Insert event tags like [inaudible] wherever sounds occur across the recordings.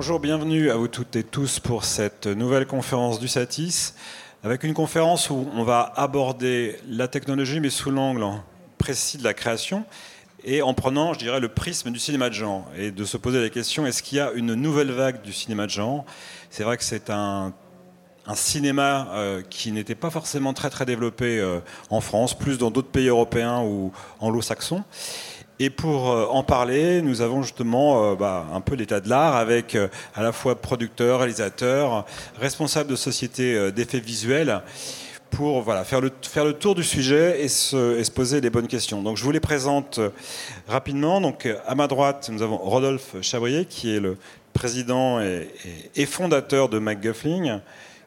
Bonjour, bienvenue à vous toutes et tous pour cette nouvelle conférence du Satis, avec une conférence où on va aborder la technologie mais sous l'angle précis de la création et en prenant, je dirais, le prisme du cinéma de genre et de se poser la question est-ce qu'il y a une nouvelle vague du cinéma de genre? C'est vrai que c'est un, cinéma euh, qui n'était pas forcément très très développé euh, en France, plus dans d'autres pays européens ou anglo-saxons. Et pour euh, en parler, nous avons justement bah, un peu l'état de l'art avec à la fois producteurs, réalisateurs, responsables de sociétés d'effets visuels pour voilà, faire, le, faire le tour du sujet et se, poser les bonnes questions. Donc je vous les présente euh, rapidement. Donc à ma droite, nous avons Rodolphe Chabrier, qui est le président et, fondateur de MacGuffling,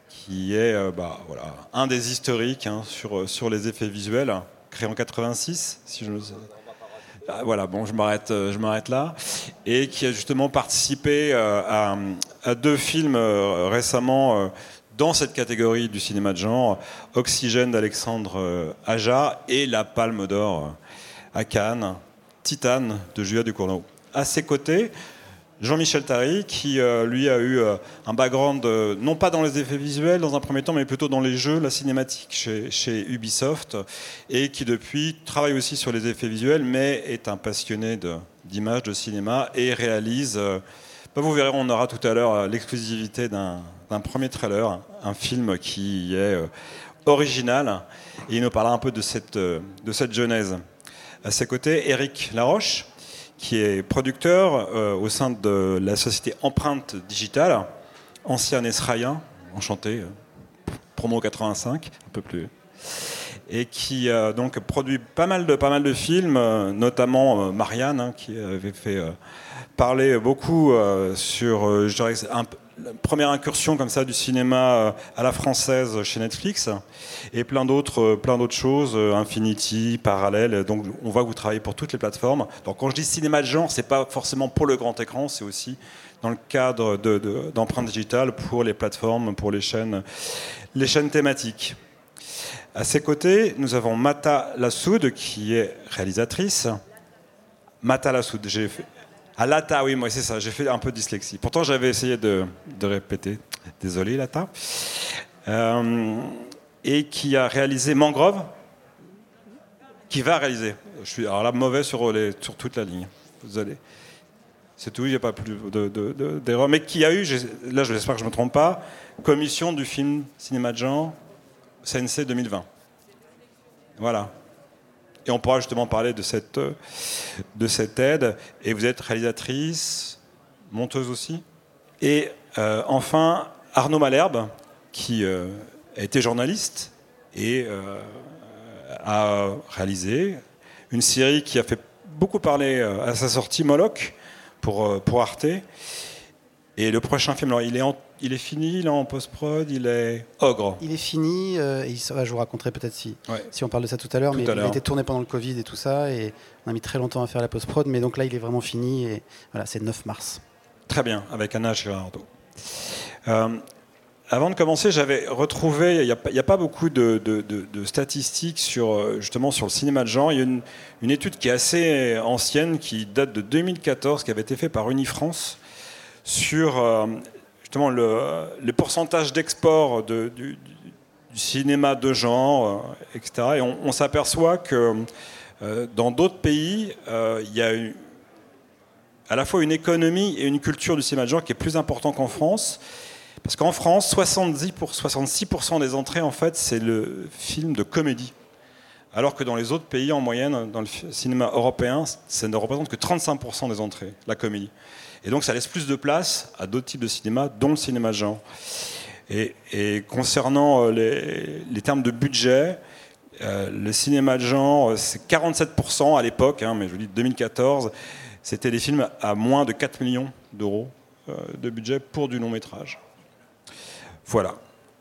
qui est euh, bah, voilà, un des historiques hein, sur, euh, sur les effets visuels, créé en 86, si je ne ah, voilà, bon, je m'arrête, je m'arrête là, et qui a justement participé à, à deux films récemment dans cette catégorie du cinéma de genre, Oxygène d'Alexandre euh, Aja et La Palme d'Or euh, à Cannes, Titane de Julia Ducournau. À ses côtés, Jean-Michel Tari, qui euh, lui a eu un background non pas dans les effets visuels dans un premier temps, mais plutôt dans les jeux, la cinématique chez, Ubisoft, et qui depuis travaille aussi sur les effets visuels, mais est un passionné d'images, de, cinéma, et réalise, bah, vous verrez, on aura tout à l'heure l'exclusivité d'un un premier trailer, un film qui est euh, original. Et il nous parlera un peu de cette, euh, de cette genèse. À ses côtés, Eric Laroche, qui est producteur euh, au sein de la société Empreinte Digitale, ancien esraïen, enchanté, promo 85, un peu plus. Et qui donc produit pas mal de, pas mal de films, notamment Marianne, hein, qui avait fait parler beaucoup sur, je dirais, un, première incursion comme ça du cinéma euh, à la française chez Netflix et plein d'autres euh, plein d'autres choses euh, Infinity parallèle. Donc on voit que vous travaillez pour toutes les plateformes. Donc quand je dis cinéma de genre c'est pas forcément pour le grand écran c'est aussi dans le cadre d'empreintes de, digitales pour les plateformes pour les chaînes les chaînes thématiques. À ses côtés nous avons Mata Lassoud qui est réalisatrice. Mata Lassoud j'ai fait à Lata, oui, moi c'est ça, j'ai fait un peu dyslexie. Pourtant j'avais essayé de, répéter. Désolé Lata. Euh, et qui a réalisé Mangrove, qui va réaliser. Je suis alors là mauvais sur toute la ligne. Désolé. C'est tout, il n'y a pas plus d'erreur. Mais qui a eu, là j'espère que je ne me trompe pas, commission du film cinéma de genre CNC 2020. Voilà. Et on pourra justement parler de cette, de cette aide. Et vous êtes réalisatrice, monteuse aussi. Et euh, enfin, Arnaud Malherbe, qui euh, a journaliste et euh, a réalisé une série qui a fait beaucoup parler à sa sortie, Moloch, pour, pour Arte. Et le prochain film, alors, il est en il est fini, il est en post-prod, il est ogre. Il est fini, euh, et je vous raconterai peut-être si, si on parle de ça tout à l'heure, mais il a été tourné pendant le Covid et tout ça, et on a mis très longtemps à faire la post-prod, mais donc là il est vraiment fini, et voilà, c'est 9 mars. Très bien, avec Anna Girardot. Euh, avant de commencer, j'avais retrouvé, il n'y a, pas beaucoup de, statistiques sur, euh, justement sur le cinéma de genre. Il y a une, une, étude qui est assez ancienne, qui date de 2014, qui avait été faite par Unifrance, sur justement le, les pourcentages d'export du, cinéma de genre, euh, etc. Et on, s'aperçoit que euh, dans d'autres pays, euh, il y a à la fois une économie et une culture du cinéma de genre qui est plus important qu'en France. Parce qu'en France, 70 pour 66% des entrées, en fait, c'est le film de comédie. Alors que dans les autres pays, en moyenne, dans le cinéma européen, ça ne représente que 35% des entrées, la comédie. Et donc ça laisse plus de place à d'autres types de cinéma, dont le cinéma genre. Et, concernant euh, les, termes de budget, euh, le cinéma de genre, c'est 47% à l'époque, hein, mais je vous dis 2014, c'était des films à moins de 4 millions d'euros euh, de budget pour du long métrage. Voilà.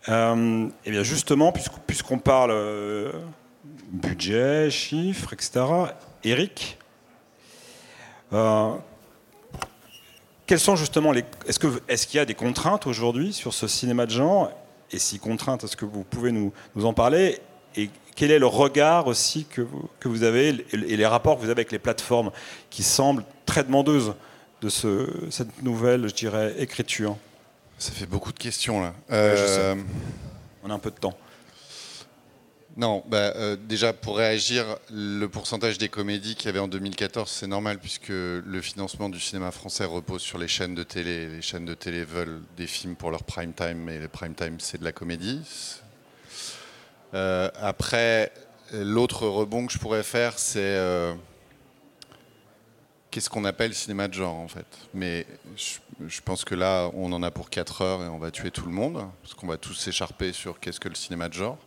et bien justement, puisqu'on parle budget, chiffres, etc., Eric, quelles sont justement les. Est-ce qu'il est y a des contraintes aujourd'hui sur ce cinéma de genre? Et si contraintes, est-ce que vous pouvez nous, nous, en parler? Et quel est le regard aussi que vous, que vous avez et les rapports que vous avez avec les plateformes qui semblent très demandeuses de ce, cette nouvelle, je dirais, écriture? Ça fait beaucoup de questions là. On a un peu de temps. Non, bah, euh, déjà pour réagir, le pourcentage des comédies qu'il y avait en 2014, c'est normal puisque le financement du cinéma français repose sur les chaînes de télé. Les chaînes de télé veulent des films pour leur prime time et le prime time c'est de la comédie. Euh, après, l'autre rebond que je pourrais faire, c'est euh, qu'est-ce qu'on appelle cinéma de genre en fait? Mais je, je, pense que là, on en a pour 4 heures et on va tuer tout le monde parce qu'on va tous s'écharper sur qu'est-ce que le cinéma de genre.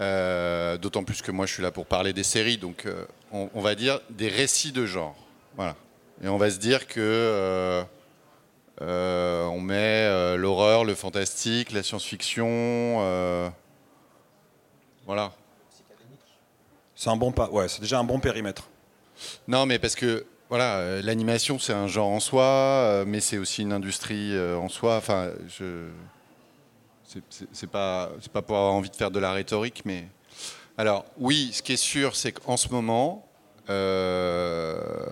Euh, d'autant plus que moi je suis là pour parler des séries, donc euh, on, va dire des récits de genre. Voilà. Et on va se dire que euh, on met l'horreur, le fantastique, la science-fiction. voilà. C'est un bon pas. Ouais, c'est déjà un bon périmètre. Non, mais parce que voilà, l'animation c'est un genre en soi, mais c'est aussi une industrie en soi. Enfin, je c'est pas, pas pour avoir envie de faire de la rhétorique, mais. Alors, oui, ce qui est sûr, c'est qu'en ce moment. Euh,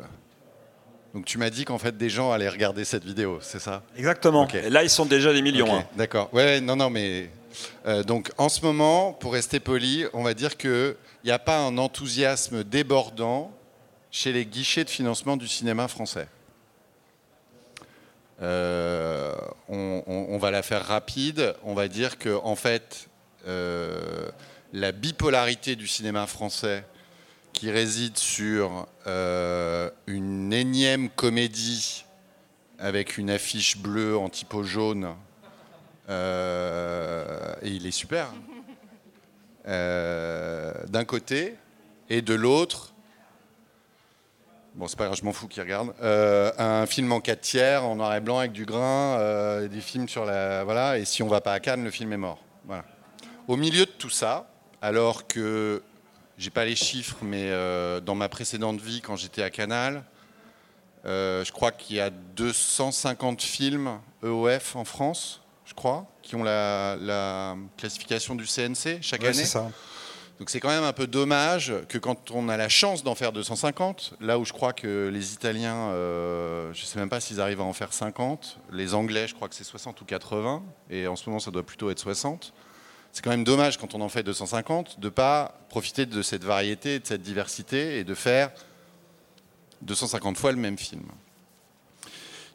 donc, tu m'as dit qu'en fait, des gens allaient regarder cette vidéo, c'est ça? Exactement. Là, ils sont déjà des millions. Hein. D'accord. Ouais, non, non, mais. Euh, donc, en ce moment, pour rester poli, on va dire qu'il n'y a pas un enthousiasme débordant chez les guichets de financement du cinéma français. Euh, on, va la faire rapide. On va dire que en fait, euh, la bipolarité du cinéma français, qui réside sur euh, une énième comédie avec une affiche bleue en typo jaune, et il est super. D'un côté, et de l'autre, Bon, c'est pas grave, je m'en fous qui regarde. Euh, un film en 4 tiers, en noir et blanc avec du grain, euh, des films sur la. Voilà, et si on va pas à Cannes, le film est mort. Voilà. Au milieu de tout ça, alors que j'ai pas les chiffres, mais euh, dans ma précédente vie, quand j'étais à Canal, je crois qu'il y a 250 films EOF en France, je crois, qui ont la, classification du CNC chaque ouais, année. C'est ça. Donc c'est quand même un peu dommage que quand on a la chance d'en faire 250, là où je crois que les Italiens, euh, je ne sais même pas s'ils arrivent à en faire 50, les Anglais, je crois que c'est 60 ou 80, et en ce moment ça doit plutôt être 60. C'est quand même dommage quand on en fait 250 de ne pas profiter de cette variété, de cette diversité et de faire 250 fois le même film.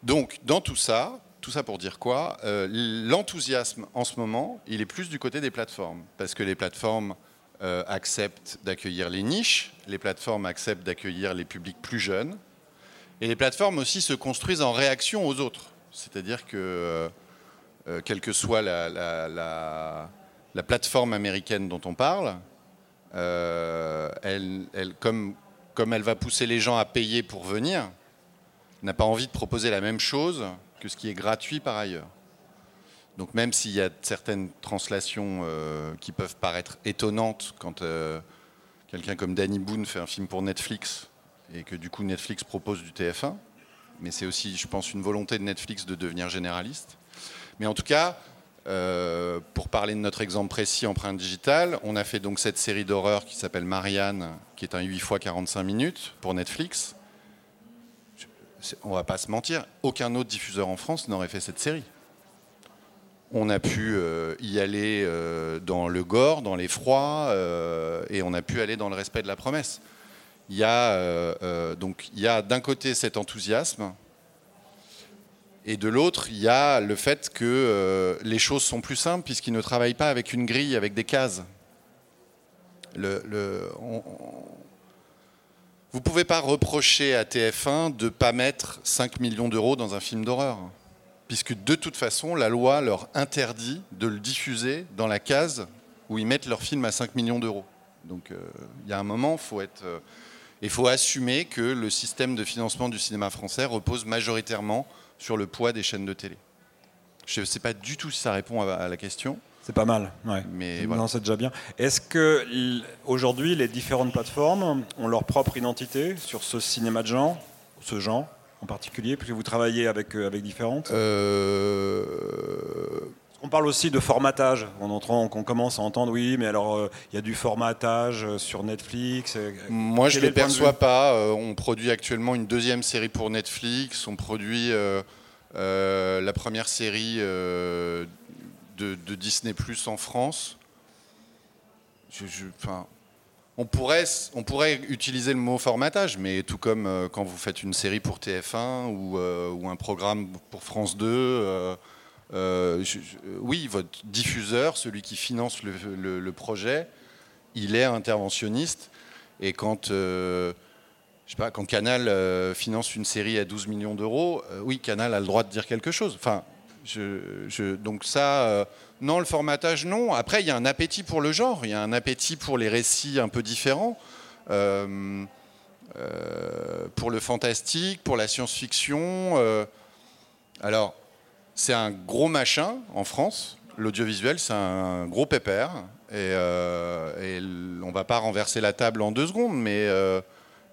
Donc dans tout ça, tout ça pour dire quoi? Euh, L'enthousiasme en ce moment, il est plus du côté des plateformes, parce que les plateformes euh, acceptent d'accueillir les niches, les plateformes acceptent d'accueillir les publics plus jeunes, et les plateformes aussi se construisent en réaction aux autres. C'est-à-dire que, euh, euh, quelle que soit la, la, plateforme américaine dont on parle, comme, comme elle va pousser les gens à payer pour venir, n'a pas envie de proposer la même chose que ce qui est gratuit par ailleurs. Donc même s'il y a certaines translations euh, qui peuvent paraître étonnantes quand euh, quelqu'un comme Danny Boone fait un film pour Netflix et que du coup Netflix propose du TF1, mais c'est aussi, je pense, une volonté de Netflix de devenir généraliste. Mais en tout cas, euh, pour parler de notre exemple précis, empreinte digitale, on a fait donc cette série d'horreur qui s'appelle Marianne, qui est un 8 x 45 minutes pour Netflix. On va pas se mentir, aucun autre diffuseur en France n'aurait fait cette série on a pu euh, y aller euh, dans le gore, dans l'effroi, euh, et on a pu aller dans le respect de la promesse. Il y a donc il y a d'un côté cet enthousiasme, et de l'autre il y a le fait que les choses sont plus simples puisqu'ils ne travaillent pas avec une grille, avec des cases. Vous ne pouvez pas reprocher à TF1 de ne pas mettre 5 millions d'euros dans un film d'horreur puisque de toute façon, la loi leur interdit de le diffuser dans la case où ils mettent leur film à 5 millions d'euros. Donc euh, il y a un moment, faut être, euh, il faut assumer que le système de financement du cinéma français repose majoritairement sur le poids des chaînes de télé. Je ne sais pas du tout si ça répond à, la question. C'est pas mal, ouais. Mais non, c'est déjà bien. Est-ce que aujourd'hui les différentes plateformes ont leur propre identité sur ce cinéma de genre, ce genre? En particulier, puisque vous travaillez avec, euh, avec différentes euh, On parle aussi de formatage. Qu'on commence à entendre, oui, mais alors euh, il y a du formatage sur Netflix. Moi, je ne le perçois pas. on produit actuellement une deuxième série pour Netflix. On produit la première série de, Disney Plus en France. On pourrait, on pourrait utiliser le mot formatage, mais tout comme quand vous faites une série pour TF1 ou, ou un programme pour France 2 euh, oui, votre diffuseur, celui qui finance le, projet, il est interventionniste. Et quand, euh, je sais pas, quand Canal euh, finance une série à 12 millions d'euros, oui, Canal a le droit de dire quelque chose. Donc ça, non, le formatage, non. Après, il y a un appétit pour le genre, il y a un appétit pour les récits un peu différents. pour le fantastique, pour la science-fiction. alors, c'est un gros machin en France. L'audiovisuel, c'est un gros pépère. Et, euh, on va pas renverser la table en deux secondes, mais il euh,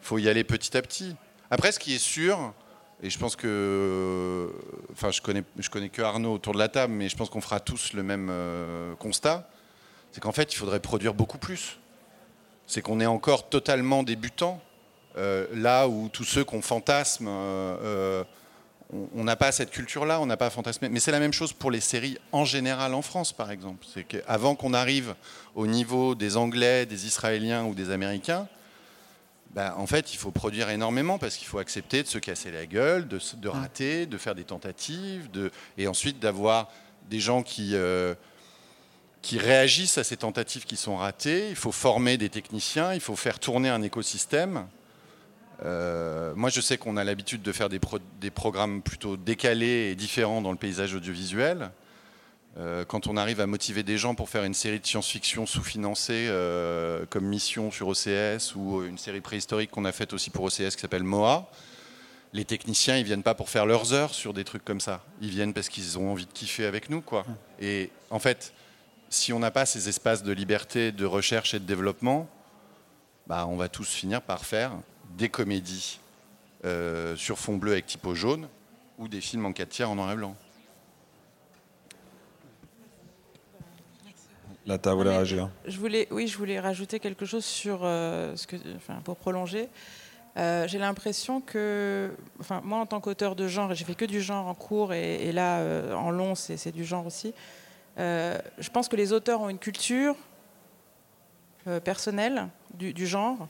faut y aller petit à petit. Après, ce qui est sûr, et je pense que. Enfin, je connais, je connais que Arnaud autour de la table, mais je pense qu'on fera tous le même euh, constat c'est qu'en fait, il faudrait produire beaucoup plus. C'est qu'on est encore totalement débutant. là où tous ceux qu'on fantasme on n'a pas cette culture-là, on n'a pas fantasmé. Mais c'est la même chose pour les séries en général en France, par exemple. C'est qu'avant qu'on arrive au niveau des Anglais, des Israéliens ou des Américains, ben, en fait, il faut produire énormément parce qu'il faut accepter de se casser la gueule, de, de rater, de faire des tentatives, et ensuite d'avoir des gens qui, euh, qui réagissent à ces tentatives qui sont ratées. Il faut former des techniciens, il faut faire tourner un écosystème. Euh, moi, je sais qu'on a l'habitude de faire des, programmes plutôt décalés et différents dans le paysage audiovisuel. Euh, quand on arrive à motiver des gens pour faire une série de science-fiction sous-financée euh, comme mission sur OCS ou une série préhistorique qu'on a faite aussi pour OCS qui s'appelle MOA, les techniciens, ils viennent pas pour faire leurs heures sur des trucs comme ça. Ils viennent parce qu'ils ont envie de kiffer avec nous, quoi. Et en fait, si on n'a pas ces espaces de liberté, de recherche et de développement, bah, on va tous finir par faire des comédies euh, sur fond bleu avec typo jaune ou des films en 4 tiers en noir et blanc. Là, tu voulu réagir. Je voulais, oui, je voulais rajouter quelque chose sur euh, ce que, enfin, pour prolonger. Euh, j'ai l'impression que, enfin, moi en tant qu'auteur de genre, j'ai fait que du genre en cours et, là en long, c'est du genre aussi. je pense que les auteurs ont une culture personnelle du, du genre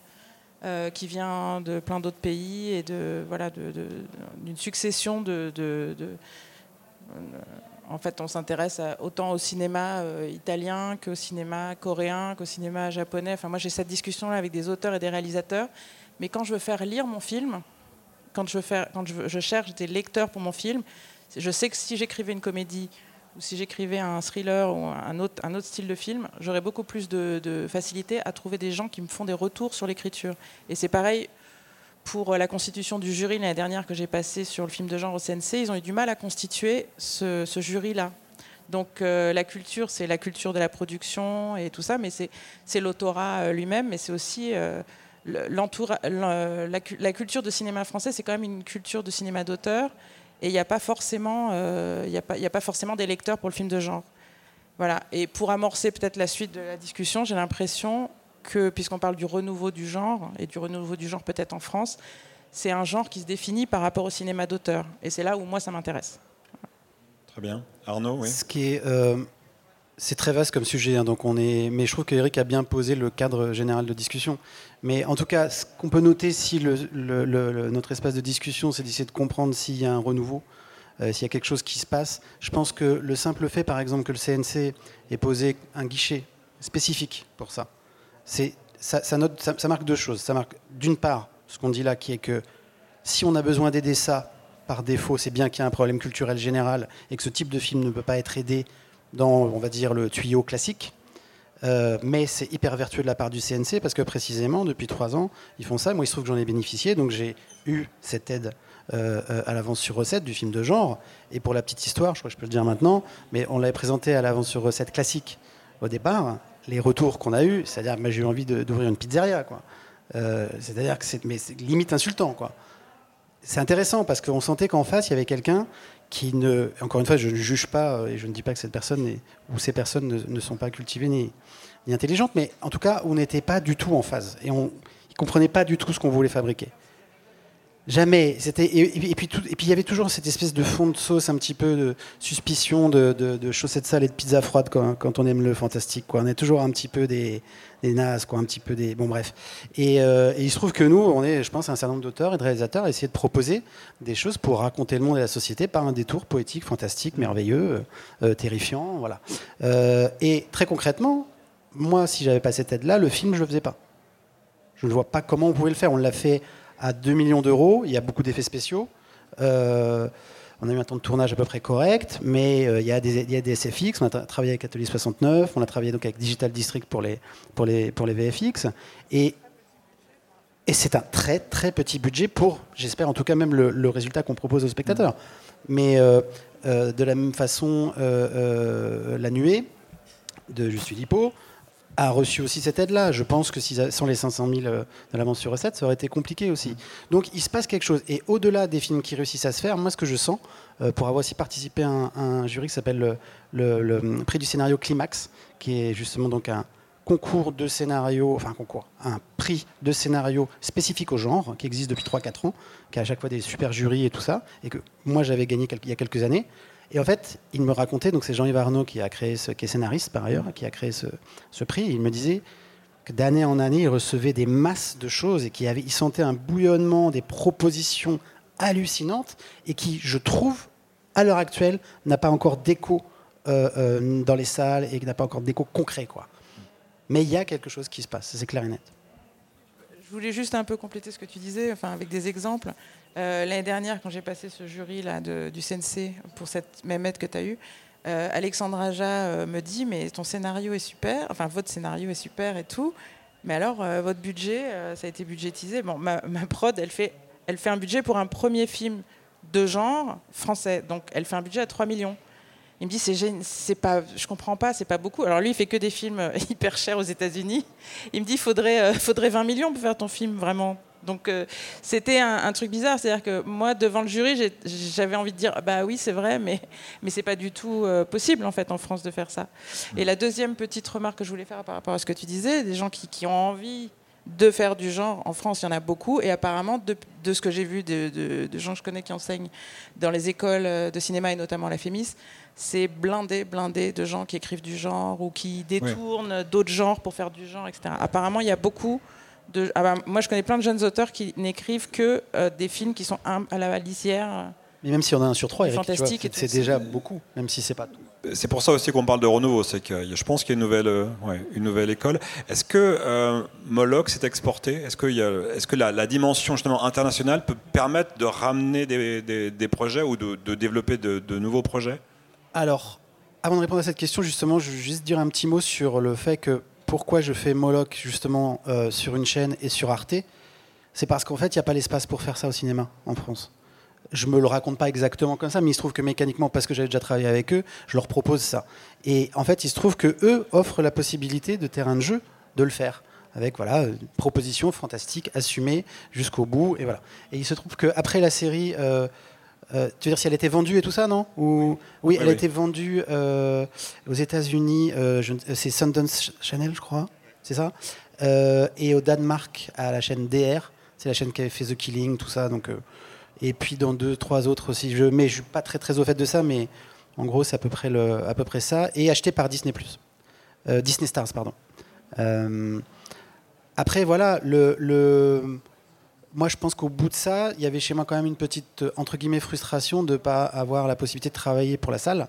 euh, qui vient de plein d'autres pays et de voilà d'une succession de, euh, en fait, on s'intéresse autant au cinéma euh, italien qu'au cinéma coréen, qu'au cinéma japonais. Enfin, moi, j'ai cette discussion-là avec des auteurs et des réalisateurs. Mais quand je veux faire lire mon film, quand je, cherche des lecteurs pour mon film, je sais que si j'écrivais une comédie ou si j'écrivais un thriller ou un autre style de film, j'aurais beaucoup plus de, facilité à trouver des gens qui me font des retours sur l'écriture. Et c'est pareil pour la constitution du jury l'année dernière que j'ai passé sur le film de genre au CNC. Ils ont eu du mal à constituer ce, jury-là. Donc euh, la culture, c'est la culture de la production et tout ça, mais c'est l'autorat euh, lui-même, mais c'est aussi euh, la, culture de cinéma français, c'est quand même une culture de cinéma d'auteur et il n'y a pas forcément, euh, a a pas forcément des lecteurs pour le film de genre. Voilà. Et pour amorcer peut-être la suite de la discussion, j'ai l'impression que, puisqu'on parle du renouveau du genre, et du renouveau du genre peut-être en France, c'est un genre qui se définit par rapport au cinéma d'auteur. Et c'est là où moi ça m'intéresse. Très bien. Arnaud, oui. Ce qui est, euh, c'est très vaste comme sujet, hein, donc on est. Mais je trouve qu'Eric a bien posé le cadre général de discussion. Mais en tout cas, ce qu'on peut noter si notre espace de discussion, c'est d'essayer de comprendre s'il y a un renouveau, euh, s'il y a quelque chose qui se passe. Je pense que le simple fait, par exemple, que le CNC ait posé un guichet spécifique pour ça, c'est ça, note, ça, marque deux choses. Ça marque d'une part ce qu'on dit là, qui est que si on a besoin d'aider ça par défaut, c'est bien qu'il y a un problème culturel général et que ce type de film ne peut pas être aidé dans, on va dire, le tuyau classique. Euh, mais c'est hyper vertueux de la part du CNC parce que précisément, depuis trois ans, ils font ça. Moi, il se trouve que j'en ai bénéficié, donc j'ai eu cette aide euh, euh, à l'avance sur recette du film de genre. Et pour la petite histoire, je crois que je peux le dire maintenant, mais on l'avait présenté à l'avance sur recette classique au départ. Les retours qu'on a eus, c'est-à-dire j'ai eu envie d'ouvrir une pizzeria. Quoi. c'est-à-dire que c'est limite insultant. C'est intéressant parce qu'on sentait qu'en face, il y avait quelqu'un qui ne, encore une fois, je ne juge pas et je ne dis pas que cette personne ou ces personnes ne, sont pas cultivées ni, ni, intelligentes, mais en tout cas, on n'était pas du tout en phase et on ne comprenait pas du tout ce qu'on voulait fabriquer. Jamais. Et, puis il y avait toujours cette espèce de fond de sauce, un petit peu de suspicion de, de, chaussettes sales et de pizza froide quand, on aime le fantastique. On est toujours un petit peu des, nazes, un petit peu des. Bon bref. Euh, et, il se trouve que nous, on est, je pense, un certain nombre d'auteurs et de réalisateurs à essayer de proposer des choses pour raconter le monde et la société par un détour poétique, fantastique, merveilleux, euh, terrifiant, voilà. Euh, et très concrètement, moi, si j'avais pas cette aide-là, le film, je le faisais pas. Je ne vois pas comment on pouvait le faire. On l'a fait à 2 millions d'euros. Il y a beaucoup d'effets spéciaux. Euh, on a eu un temps de tournage à peu près correct, mais euh, il, y a des, SFX. On a travaillé avec Atelier 69, on a travaillé donc avec Digital District pour les, VFX. Et, c'est un très très petit budget pour, j'espère en tout cas, même le, résultat qu'on propose aux spectateurs. Mais euh, de la même façon, La Nuée de Juste Philippot, a reçu aussi cette aide-là. Je pense que sans les 500 000 euh, de l'avance sur recette, ça aurait été compliqué aussi. Mm. Donc il se passe quelque chose. Et au-delà des films qui réussissent à se faire, moi ce que je sens, euh, pour avoir aussi participé à un, jury qui s'appelle le, prix du scénario Climax, qui est justement donc un concours de scénario, enfin un concours, un prix de scénario spécifique au genre, qui existe depuis 3-4 ans, qui a à chaque fois des super jurys et tout ça, et que moi j'avais gagné il y a quelques années. Et en fait, il me racontait, donc c'est Jean-Yves Arnaud qui a créé ce, qui est scénariste par ailleurs, qui a créé ce, prix. il me disait que d'année en année, il recevait des masses de choses et qu'il il sentait un bouillonnement, des propositions hallucinantes et qui, je trouve, à l'heure actuelle, n'a pas encore d'écho euh, euh, dans les salles et n'a pas encore d'écho concret. Quoi. Mais il y a quelque chose qui se passe, c'est clair et net. Je voulais juste un peu compléter ce que tu disais, enfin avec des exemples. Euh, l'année dernière, quand j'ai passé ce jury là du CNC pour cette même aide que tu as eue, euh, Alexandre Aja euh, me dit Mais ton scénario est super, enfin votre scénario est super et tout, mais alors votre budget, ça a été budgétisé. Bon, ma, ma, prod, elle fait, elle fait un budget pour un premier film de genre français, donc elle fait un budget à 3 millions. Il me dit c'est c'est pas je comprends pas c'est pas beaucoup alors lui il fait que des films [laughs] hyper chers aux États-Unis il me dit faudrait faudrait 20 millions pour faire ton film vraiment donc euh, c'était un, truc bizarre, c'est-à-dire que moi devant le jury, j'avais envie de dire bah oui c'est vrai, mais mais c'est pas du tout euh, possible en fait en France de faire ça. Et la deuxième petite remarque que je voulais faire par rapport à ce que tu disais, des gens qui, ont envie de faire du genre. En France, il y en a beaucoup. Et apparemment, de, ce que j'ai vu de, gens que je connais qui enseignent dans les écoles euh, de cinéma et notamment la FEMIS, c'est blindé, blindé de gens qui écrivent du genre ou qui détournent d'autres genres pour faire du genre, etc. Apparemment, il y a beaucoup ah bah, moi, je connais plein de jeunes auteurs qui n'écrivent que euh, des films qui sont à la lisière. Mais même si on a un sur trois, c'est déjà beaucoup, même si c'est pas tout. C'est pour ça aussi qu'on parle de renouveau, c'est que je pense qu'il y a une nouvelle, euh, une nouvelle école. Est-ce que euh, Moloch s'est exporté? Est-ce que, est que la, dimension justement internationale peut permettre de ramener des, des, projets ou de, de développer de, de, nouveaux projets? Alors, avant de répondre à cette question, justement, je veux juste dire un petit mot sur le fait que pourquoi je fais Moloch justement euh, sur une chaîne et sur Arte, c'est parce qu'en fait, il n'y a pas l'espace pour faire ça au cinéma en France. Je me le raconte pas exactement comme ça, mais il se trouve que mécaniquement, parce que j'avais déjà travaillé avec eux, je leur propose ça. Et en fait, il se trouve que eux offrent la possibilité de terrain de jeu de le faire avec voilà une proposition fantastique assumée jusqu'au bout et voilà. Et il se trouve qu'après la série euh, euh, tu veux dire si elle était vendue et tout ça, non Ou... Oui, elle a été vendue euh, aux États-Unis, euh, c'est Sundance Channel, je crois, c'est ça Et au Danemark, à la chaîne DR, c'est la chaîne qui avait fait The Killing, tout ça. Donc, et puis dans deux, trois autres aussi. Je, mais je suis pas très très au fait de ça, mais en gros, c'est à peu près le, à peu près ça. Et acheté par Disney Disney Stars, pardon. après, voilà, le, le moi, je pense qu'au bout de ça, il y avait chez moi quand même une petite, euh, entre guillemets, frustration de ne pas avoir la possibilité de travailler pour la salle.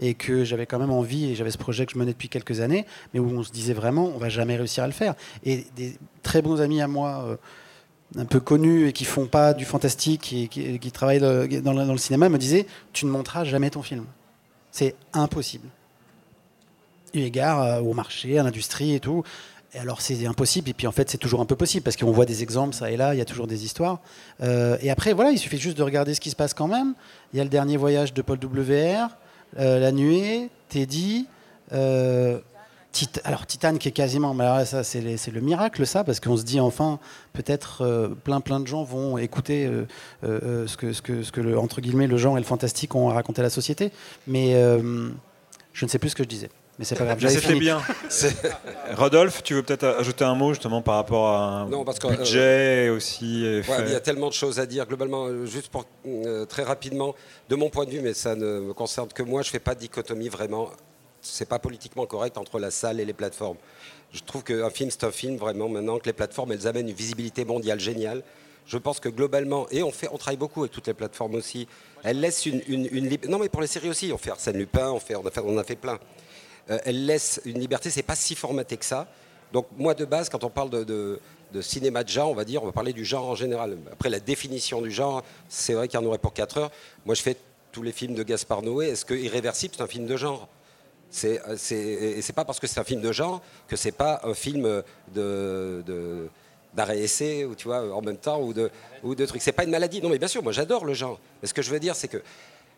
Et que j'avais quand même envie, et j'avais ce projet que je menais depuis quelques années, mais où on se disait vraiment, on va jamais réussir à le faire. Et des très bons amis à moi, euh, un peu connus et qui font pas du fantastique et qui, travaillent dans, le, cinéma, me disaient, tu ne monteras jamais ton film. C'est impossible. Eu égard euh, au marché, à l'industrie et tout. Et alors c'est impossible, et puis en fait c'est toujours un peu possible, parce qu'on voit des exemples ça et là, il y a toujours des histoires. Euh, et après, voilà, il suffit juste de regarder ce qui se passe quand même. Il y a le dernier voyage de Paul W.R., euh, La Nuée, Teddy, euh, alors Titan qui est quasiment, mais ça c'est le miracle ça, parce qu'on se dit enfin peut-être euh, plein plein de gens vont écouter ce que ce que ce que le entre guillemets le genre et le fantastique ont à raconter à la société, mais je ne sais plus ce que je disais. Mais c'est pas grave. C'était bien. [laughs] [laughs] Rodolphe, tu veux peut-être ajouter un mot justement par rapport à un budget aussi. il y a tellement de choses à dire. Globalement, juste pour très rapidement, de mon point de vue, mais ça ne me concerne que moi, je fais pas de dichotomie vraiment c'est pas politiquement correct entre la salle et les plateformes. Je trouve qu'un film, c'est un film vraiment maintenant que les plateformes, elles amènent une visibilité mondiale géniale. Je pense que globalement, et on, fait, on travaille beaucoup avec toutes les plateformes aussi, elles laissent une, une, Non, mais pour les séries aussi, on fait Arsène Lupin, on, fait, on, a, fait, on a fait plein. Euh, elles laissent une liberté, c'est pas si formaté que ça. Donc, moi, de base, quand on parle de, de, cinéma de genre, on va dire, on va parler du genre en général. Après, la définition du genre, c'est vrai qu'il y en aurait pour 4 heures. Moi, je fais tous les films de Gaspard Noé. Est-ce que Irréversible, c'est un film de genre? C'est, c'est, c'est pas parce que c'est un film de genre que c'est pas un film de, d'arrêt essai ou tu vois en même temps ou de ou de trucs. C'est pas une maladie. Non mais bien sûr, moi j'adore le genre. Mais ce que je veux dire c'est que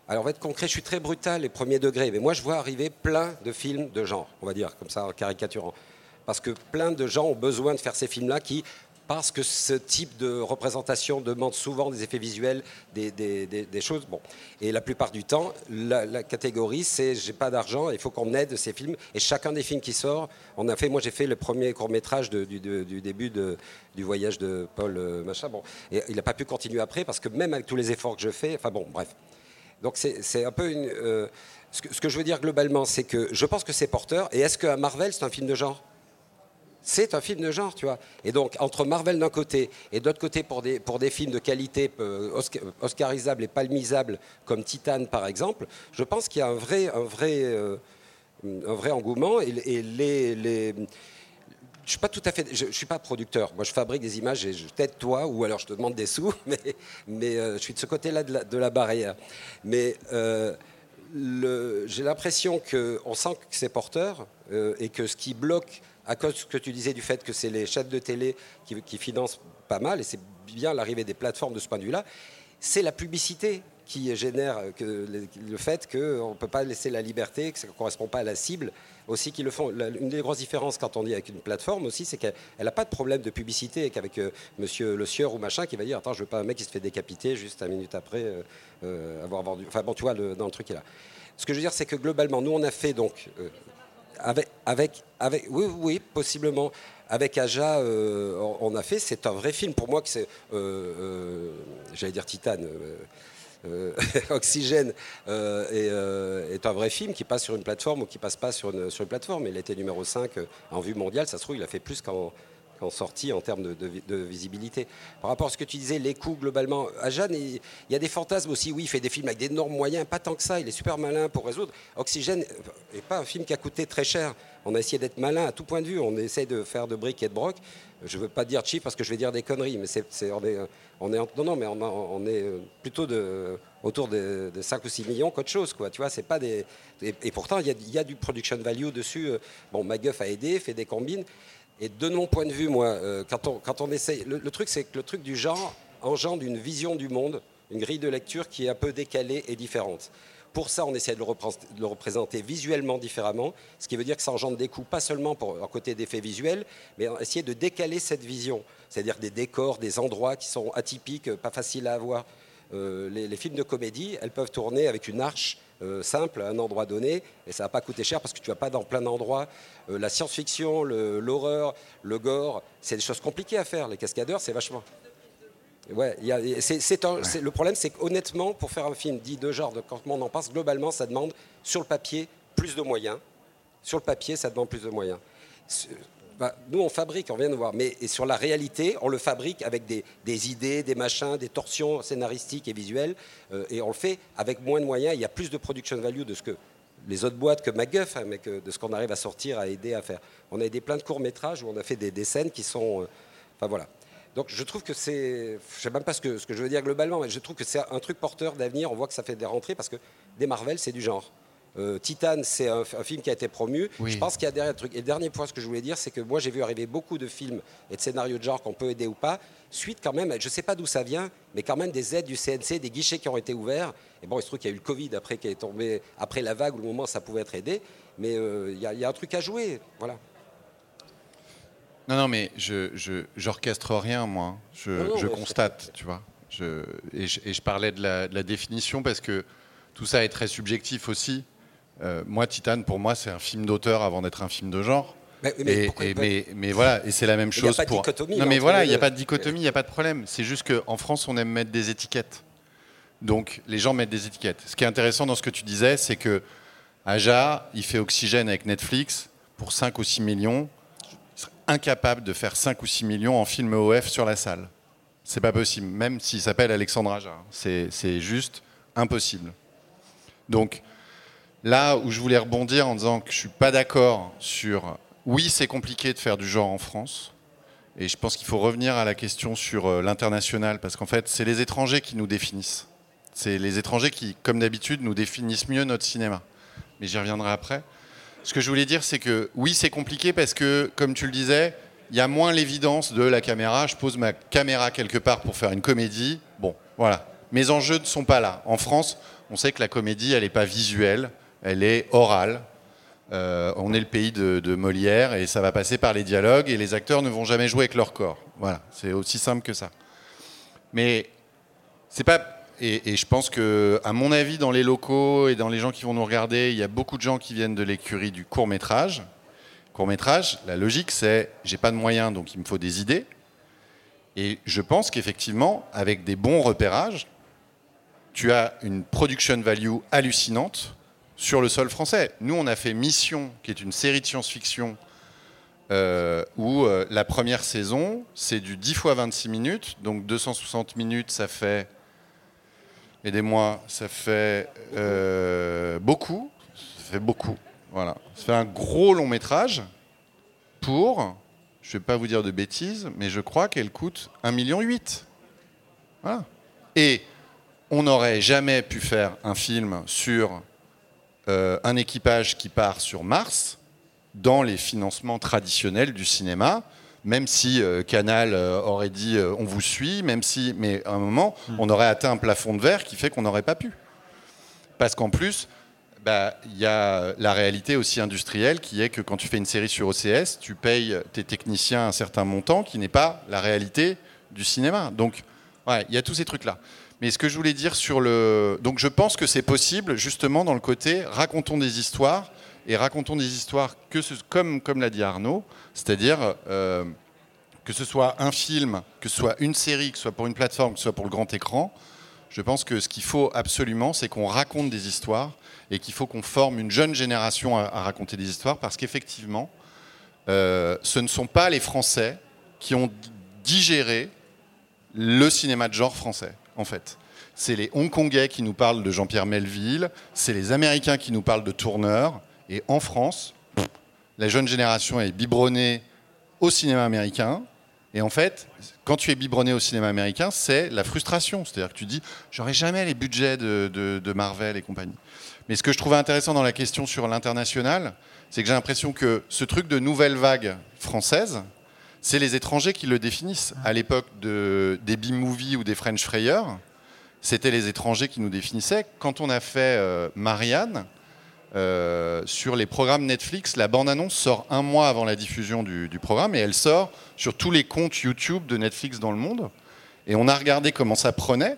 alors on va être concret, je suis très brutal les premiers degrés, mais moi je vois arriver plein de films de genre, on va dire comme ça en caricaturant. Parce que plein de gens ont besoin de faire ces films-là qui parce que ce type de représentation demande souvent des effets visuels, des, choses. Bon. Et la plupart du temps, la, catégorie, c'est j'ai pas d'argent, il faut qu'on aide ces films. Et chacun des films qui sort, on a fait, moi j'ai fait le premier court métrage du, début du voyage de Paul euh, Machin. Bon. Et il n'a pas pu continuer après parce que même avec tous les efforts que je fais, enfin bon, bref. Donc c'est un peu une. Euh, ce, que, je veux dire globalement, c'est que je pense que c'est porteur. Et est-ce qu'un Marvel, c'est un film de genre? C'est un film de genre, tu vois. Et donc, entre Marvel d'un côté et d'autre côté pour des, pour des films de qualité euh, oscarisables et palmisables, comme Titan par exemple, je pense qu'il y a un vrai, un vrai, euh, un vrai engouement. Et, les, les je suis pas tout à fait, je, suis pas producteur. Moi, je fabrique des images et je t'aide toi, ou alors je te demande des sous, [laughs] mais, euh, je suis de ce côté-là de, la, barrière. Mais j'ai l'impression qu'on sent que c'est porteur et que ce qui bloque à cause de ce que tu disais du fait que c'est les chaînes de télé qui, financent pas mal, et c'est bien l'arrivée des plateformes de ce point de vue-là, c'est la publicité qui génère que le, fait qu'on ne peut pas laisser la liberté, que ça ne correspond pas à la cible, aussi qui le font. une des grosses différences quand on dit avec une plateforme aussi, c'est qu'elle n'a pas de problème de publicité qu'avec euh, monsieur Le Sieur ou machin qui va dire Attends, je veux pas un mec qui se fait décapiter juste un minute après euh, euh, avoir vendu. Enfin bon, tu vois, dans le truc est là. Ce que je veux dire, c'est que globalement, nous, on a fait donc avec, avec, avec, oui, oui, possiblement. Avec Aja, on a fait, c'est un vrai film pour moi que c'est, j'allais dire Titane. [laughs] Oxygène est, un vrai film qui passe sur une plateforme ou qui passe pas sur une, sur une plateforme. Il était numéro 5 en vue mondiale. Ça se trouve, il a fait plus qu'en en sortie en termes de, visibilité. Par rapport à ce que tu disais, les coûts globalement, à Jeanne, il, y a des fantasmes aussi. Oui, il fait des films avec d'énormes moyens, pas tant que ça. Il est super malin pour résoudre. Oxygène n'est pas un film qui a coûté très cher. On a essayé d'être malin à tout point de vue. On essaie de faire de briques et de broc. Je ne veux pas dire cheap parce que je vais dire des conneries, mais c'est, on, est, est, non, non, mais on, est plutôt de, autour de, 5 ou 6 millions qu'autre chose. Quoi. Tu vois, pas des, et, pourtant, il y, y, a, du production value dessus. Bon, Maguff a aidé, fait des combines. Et de mon point de vue, moi, euh, quand, on, quand on essaye, le, truc, c'est que le truc du genre engendre une vision du monde, une grille de lecture qui est un peu décalée et différente. Pour ça, on essaie de le, représenter visuellement différemment, ce qui veut dire que ça engendre des coûts, pas seulement pour un côté d'effet visuel, mais essayer de décaler cette vision, c'est-à-dire des décors, des endroits qui sont atypiques, pas faciles à avoir. Euh, les, les, films de comédie, elles peuvent tourner avec une arche euh, simple à un endroit donné, et ça va pas coûter cher parce que tu vas pas dans plein d'endroits. Euh, la science-fiction, l'horreur, le, gore, c'est des choses compliquées à faire. Les cascadeurs, c'est vachement. Ouais, le problème, c'est qu'honnêtement, pour faire un film dit de genre, de, quand on en pense, globalement, ça demande sur le papier plus de moyens. Sur le papier, ça demande plus de moyens. Bah, nous, on fabrique, on vient de voir, mais sur la réalité, on le fabrique avec des, idées, des machins, des torsions scénaristiques et visuelles, euh, et on le fait avec moins de moyens. Il y a plus de production value de ce que les autres boîtes que MacGuff, hein, mais de ce qu'on arrive à sortir, à aider à faire. On a aidé plein de courts métrages où on a fait des, scènes qui sont, euh, enfin voilà. Donc je trouve que c'est, je sais même pas que, ce que je veux dire globalement, mais je trouve que c'est un truc porteur d'avenir. On voit que ça fait des rentrées parce que des Marvel, c'est du genre. Euh, Titan, c'est un, film qui a été promu. Je pense qu'il y a derrière truc. Et le dernier point, ce que je voulais dire, c'est que moi, j'ai vu arriver beaucoup de films et de scénarios de genre qu'on peut aider ou pas. Suite, quand même, je ne sais pas d'où ça vient, mais quand même des aides du CNC, des guichets qui ont été ouverts. Et bon, il se trouve qu'il y a eu le Covid après qui est tombé, après la vague, au moment où ça pouvait être aidé. Mais il y, a un truc à jouer, voilà. Non, non, mais je, j'orchestre rien, moi. Je, constate, tu vois. Je, et, je, parlais de la, de la, définition parce que tout ça est très subjectif aussi. Moi, Titane, pour moi, c'est un film d'auteur avant d'être un film de genre. Mais, mais, voilà, et c'est la même chose pour. Non, mais voilà, il n'y a pas de dichotomie, il n'y a pas de problème. C'est juste qu'en France, on aime mettre des étiquettes. Donc, les gens mettent des étiquettes. Ce qui est intéressant dans ce que tu disais, c'est que Aja, il fait Oxygène avec Netflix pour 5 ou 6 millions. Il serait incapable de faire 5 ou 6 millions en film OF sur la salle. C'est pas possible, même s'il s'appelle Alexandre Aja. C'est juste impossible. Donc, là où je voulais rebondir en disant que je suis pas d'accord sur oui, c'est compliqué de faire du genre en France. Et je pense qu'il faut revenir à la question sur euh, l'international, parce qu'en fait, c'est les étrangers qui nous définissent. C'est les étrangers qui, comme d'habitude, nous définissent mieux notre cinéma. Mais j'y reviendrai après. Ce que je voulais dire, c'est que oui, c'est compliqué parce que, comme tu le disais, il y a moins l'évidence de la caméra. Je pose ma caméra quelque part pour faire une comédie. Bon, voilà. Mes enjeux ne sont pas là. En France, on sait que la comédie, elle n'est pas visuelle, elle est orale. Euh, on est le pays de, Molière et ça va passer par les dialogues et les acteurs ne vont jamais jouer avec leur corps. Voilà, c'est aussi simple que ça. Mais c'est pas. Et, je pense que, à mon avis, dans les locaux et dans les gens qui vont nous regarder, il y a beaucoup de gens qui viennent de l'écurie du court métrage. Court métrage, la logique, c'est j'ai pas de moyens, donc il me faut des idées. Et je pense qu'effectivement, avec des bons repérages, tu as une production value hallucinante sur le sol français. Nous, on a fait Mission, qui est une série de science-fiction euh, où euh, la première saison, c'est du 10 fois 26 minutes. Donc 260 minutes, ça fait. Aidez-moi, ça fait euh, beaucoup. Ça fait beaucoup. Voilà. Ça fait un gros long métrage pour. Je ne vais pas vous dire de bêtises, mais je crois qu'elle coûte 1,8 million. Voilà. Et on n'aurait jamais pu faire un film sur euh, un équipage qui part sur Mars dans les financements traditionnels du cinéma, même si euh, Canal euh, aurait dit on vous suit, même si, mais à un moment, hmm. on aurait atteint un plafond de verre qui fait qu'on n'aurait pas pu. Parce qu'en plus, bah, il y a la réalité aussi industrielle qui est que quand tu fais une série sur OCS, tu payes tes techniciens un certain montant qui n'est pas la réalité du cinéma. Donc, il y a tous ces trucs-là. Mais ce que je voulais dire sur le... Donc je pense que c'est possible justement dans le côté racontons des histoires et racontons des histoires que ce... comme, comme l'a dit Arnaud, c'est-à-dire euh, que ce soit un film, que ce soit une série, que ce soit pour une plateforme, que ce soit pour le grand écran. Je pense que ce qu'il faut absolument, c'est qu'on raconte des histoires et qu'il faut qu'on forme une jeune génération à, raconter des histoires parce qu'effectivement, euh, ce ne sont pas les Français qui ont digéré le cinéma de genre français en fait. C'est les Hongkongais qui nous parlent de Jean-Pierre Melville, c'est les Américains qui nous parlent de Tourneur, et en France, la jeune génération est biberonnée au cinéma américain. Et en fait, quand tu es biberonné au cinéma américain, c'est la frustration. C'est-à-dire que tu dis, j'aurai jamais les budgets de, de, Marvel et compagnie. Mais ce que je trouvais intéressant dans la question sur l'international, c'est que j'ai l'impression que ce truc de nouvelle vague française, c'est les étrangers qui le définissent. À l'époque de, des B-movies ou des French Frayers, c'était les étrangers qui nous définissaient. Quand on a fait euh, Marianne, euh, sur les programmes Netflix, la bande-annonce sort un mois avant la diffusion du, programme et elle sort sur tous les comptes YouTube de Netflix dans le monde. Et on a regardé comment ça prenait,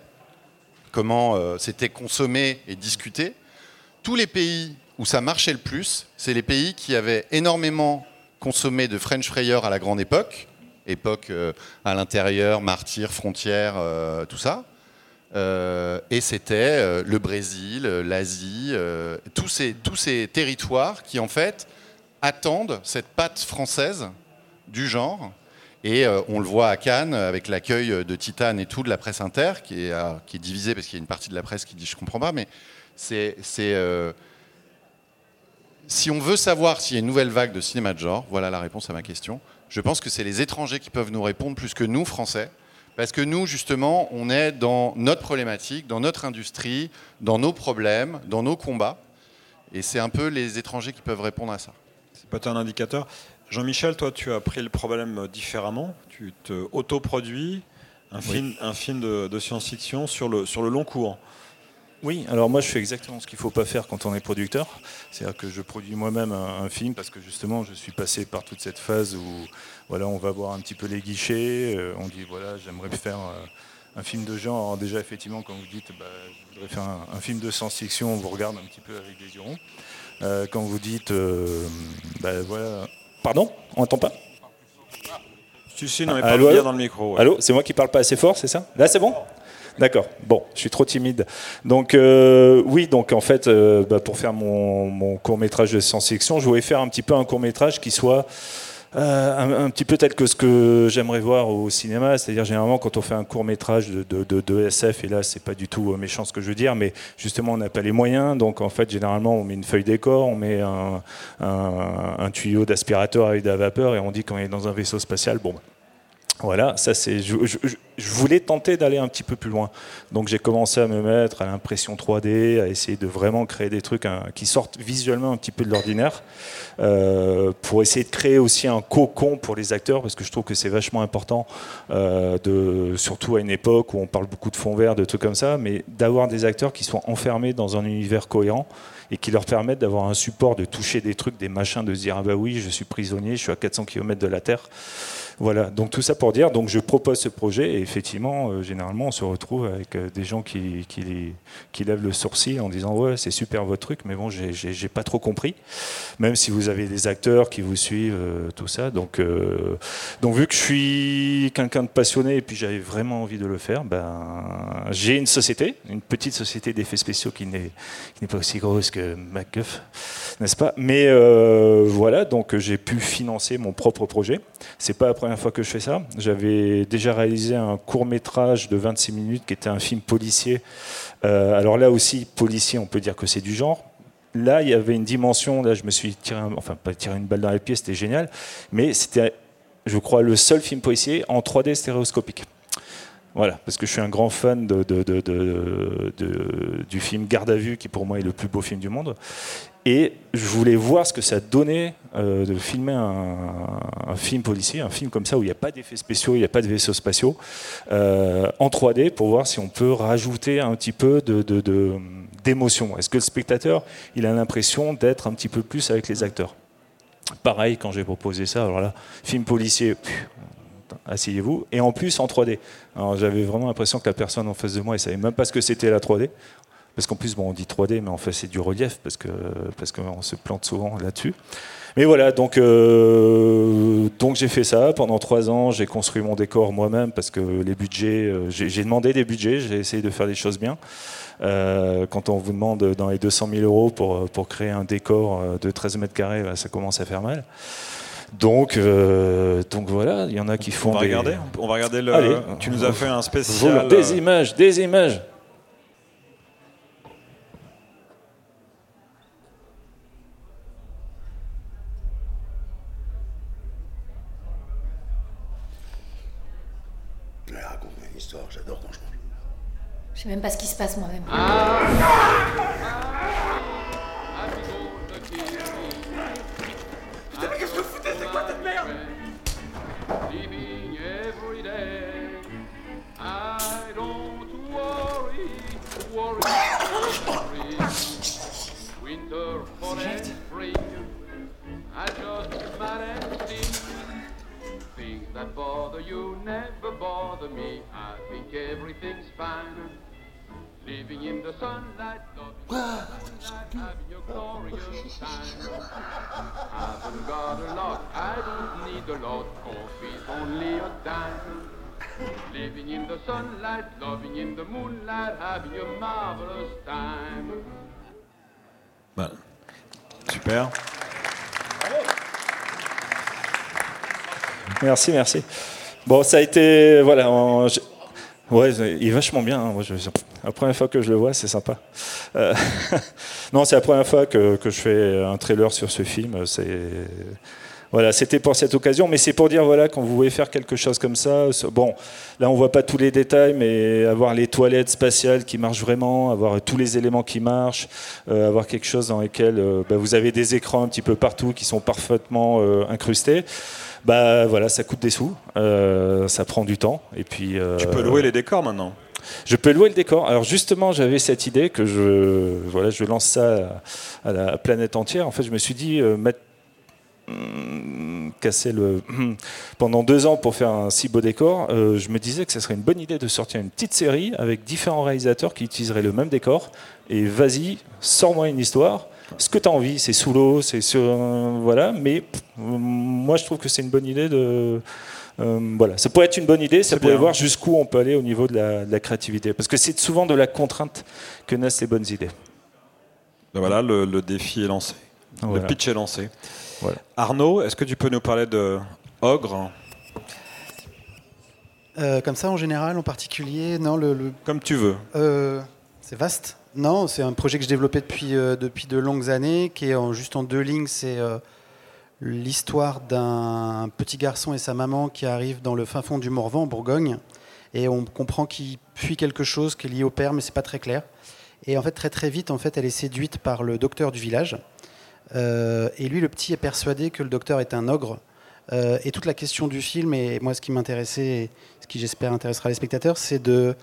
comment euh, c'était consommé et discuté. Tous les pays où ça marchait le plus, c'est les pays qui avaient énormément consommé de French Frayer à la grande époque, époque euh, à l'intérieur, martyr, frontière, euh, tout ça. Euh, et c'était le Brésil, l'Asie, tous, ces, territoires qui en fait attendent cette patte française du genre. Et on le voit à Cannes avec l'accueil de Titane et tout de la presse inter, qui est, divisée parce qu'il y a une partie de la presse qui dit je comprends pas, mais c'est si on veut savoir s'il y a une nouvelle vague de cinéma de genre, voilà la réponse à ma question. Je pense que c'est les étrangers qui peuvent nous répondre plus que nous, Français. Parce que nous, justement, on est dans notre problématique, dans notre industrie, dans nos problèmes, dans nos combats. Et c'est un peu les étrangers qui peuvent répondre à ça. C'est pas un indicateur. Jean-Michel, toi, tu as pris le problème différemment. Tu te autoproduis un film, un film de, science-fiction sur le, sur le long cours. Oui, alors moi je fais exactement ce qu'il ne faut pas faire quand on est producteur. C'est-à-dire que je produis moi-même un, film parce que justement je suis passé par toute cette phase où voilà, on va voir un petit peu les guichets, euh, on dit voilà j'aimerais faire euh, un film de genre. Alors déjà effectivement quand vous dites bah, je voudrais faire un, film de science-fiction, on vous regarde un petit peu avec des yeux ronds. quand vous dites bah, voilà. Pardon On n'entend pas? Tu sais, non, mais pas allô, dans le micro. Allô, c'est moi qui parle pas assez fort, c'est ça? Là c'est bon? D'accord. Bon, je suis trop timide. Donc euh, oui, donc en fait, euh, bah, pour faire mon, court métrage de science-fiction, je voulais faire un petit peu un court métrage qui soit euh, un, petit peu tel que ce que j'aimerais voir au cinéma. C'est-à-dire généralement quand on fait un court métrage de, de, SF, et là c'est pas du tout méchant ce que je veux dire, mais justement on n'a pas les moyens. Donc en fait généralement on met une feuille décor, on met un, tuyau d'aspirateur avec de la vapeur et on dit qu'on est dans un vaisseau spatial. Bon. Voilà, ça c'est. Je, voulais tenter d'aller un petit peu plus loin. Donc j'ai commencé à me mettre à l'impression 3D, à essayer de vraiment créer des trucs hein, qui sortent visuellement un petit peu de l'ordinaire, euh, pour essayer de créer aussi un cocon pour les acteurs, parce que je trouve que c'est vachement important, euh, de, surtout à une époque où on parle beaucoup de fond vert, de trucs comme ça, mais d'avoir des acteurs qui sont enfermés dans un univers cohérent et qui leur permettent d'avoir un support, de toucher des trucs, des machins, de se dire ah bah oui, je suis prisonnier, je suis à 400 km de la Terre. Voilà, donc tout ça pour dire, donc je propose ce projet et effectivement, euh, généralement, on se retrouve avec euh, des gens qui, qui, lèvent le sourcil en disant ouais, c'est super votre truc, mais bon, j'ai pas trop compris. Même si vous avez des acteurs qui vous suivent, euh, tout ça. Donc, donc vu que je suis quelqu'un de passionné et puis j'avais vraiment envie de le faire, ben, j'ai une société, une petite société d'effets spéciaux qui n'est pas aussi grosse que MacGuff, n'est-ce pas? Mais voilà, donc j'ai pu financer mon propre projet. C'est pas la première fois que je fais ça. J'avais déjà réalisé un court métrage de 26 minutes qui était un film policier. Euh, alors là aussi, policier, on peut dire que c'est du genre. Là, il y avait une dimension. Là, je me suis tiré, enfin pas tiré une balle dans les pieds, c'était génial. Mais c'était, je crois, le seul film policier en 3D stéréoscopique. Voilà, parce que je suis un grand fan du film Garde à vue, qui pour moi est le plus beau film du monde. Et je voulais voir ce que ça donnait euh, de filmer un, film policier, un film comme ça où il n'y a pas d'effets spéciaux, il n'y a pas de vaisseaux spatiaux, euh, en 3D pour voir si on peut rajouter un petit peu d'émotion. Est-ce que le spectateur il a l'impression d'être un petit peu plus avec les acteurs? Pareil, quand j'ai proposé ça, alors là, film policier, asseyez-vous, et en plus en 3D. Alors j'avais vraiment l'impression que la personne en face de moi, elle savait même pas ce que c'était la 3D. Parce qu'en plus, bon, on dit 3D, mais en fait, c'est du relief, parce qu'on parce qu'on se plante souvent là-dessus. Mais voilà, donc, euh, donc j'ai fait ça pendant trois ans. J'ai construit mon décor moi-même parce que les budgets, euh, j'ai demandé des budgets, j'ai essayé de faire des choses bien. Euh, quand on vous demande dans les 200 000 euros pour, pour créer un décor de 13 mètres carrés, bah, ça commence à faire mal. Donc, donc voilà, il y en a qui font. On va des... regarder. On va regarder le. tu nous as fait un spécial. Des images, des images. Je sais même pas ce qui se passe moi-même. Putain, me. I think everything's fine. Living in the sunlight, having your glorious time. Haven't got a lot, I don't need a lot, coffee's only a dime. Living in the sunlight, loving in the moonlight, having a marvelous time. Voilà. Super. Merci, merci. Bon, ça a été. Voilà. Ouais, il est vachement bien. Hein. La première fois que je le vois, c'est sympa. Euh, [laughs] non, c'est la première fois que, que, je fais un trailer sur ce film. C'est voilà, c'était pour cette occasion, mais c'est pour dire voilà quand vous voulez faire quelque chose comme ça. Bon, là on voit pas tous les détails, mais avoir les toilettes spatiales qui marchent vraiment, avoir tous les éléments qui marchent, euh, avoir quelque chose dans lequel euh, bah, vous avez des écrans un petit peu partout qui sont parfaitement incrustés bah voilà, ça coûte des sous, ça prend du temps. Et puis, tu peux louer les décors maintenant. Je peux louer le décor. Alors justement, j'avais cette idée que je, voilà, je lance ça à, la planète entière. En fait, je me suis dit, euh, mettre hum, casser le pendant deux ans pour faire un si beau décor, euh, je me disais que ce serait une bonne idée de sortir une petite série avec différents réalisateurs qui utiliseraient le même décor. Et vas-y, sors-moi une histoire. Ce que tu as envie, c'est sous l'eau, c'est sur. euh, voilà, mais pff, moi je trouve que c'est une bonne idée de. euh, voilà, ça pourrait être une bonne idée, ça pourrait bien. voir jusqu'où on peut aller au niveau de la, de la créativité. Parce que c'est souvent de la contrainte que naissent les bonnes idées. Ben voilà, le, le défi est lancé. Voilà. Le pitch est lancé. Voilà. Arnaud, est-ce que tu peux nous parler de Ogre? Euh, comme ça, en général, en particulier, non, le, le- Comme tu veux. euh, c'est vaste. Non, c'est un projet que je développais depuis, euh, depuis de longues années, qui est juste en deux lignes. C'est euh, l'histoire d'un petit garçon et sa maman qui arrivent dans le fin fond du Morvan, en Bourgogne, et on comprend qu'il fuit quelque chose qui est lié au père, mais c'est pas très clair. Et en fait, très très vite, en fait, elle est séduite par le docteur du village. Euh, et lui, le petit, est persuadé que le docteur est un ogre. Et toute la question du film, et moi, ce qui m'intéressait, et ce qui j'espère intéressera les spectateurs, c'est de,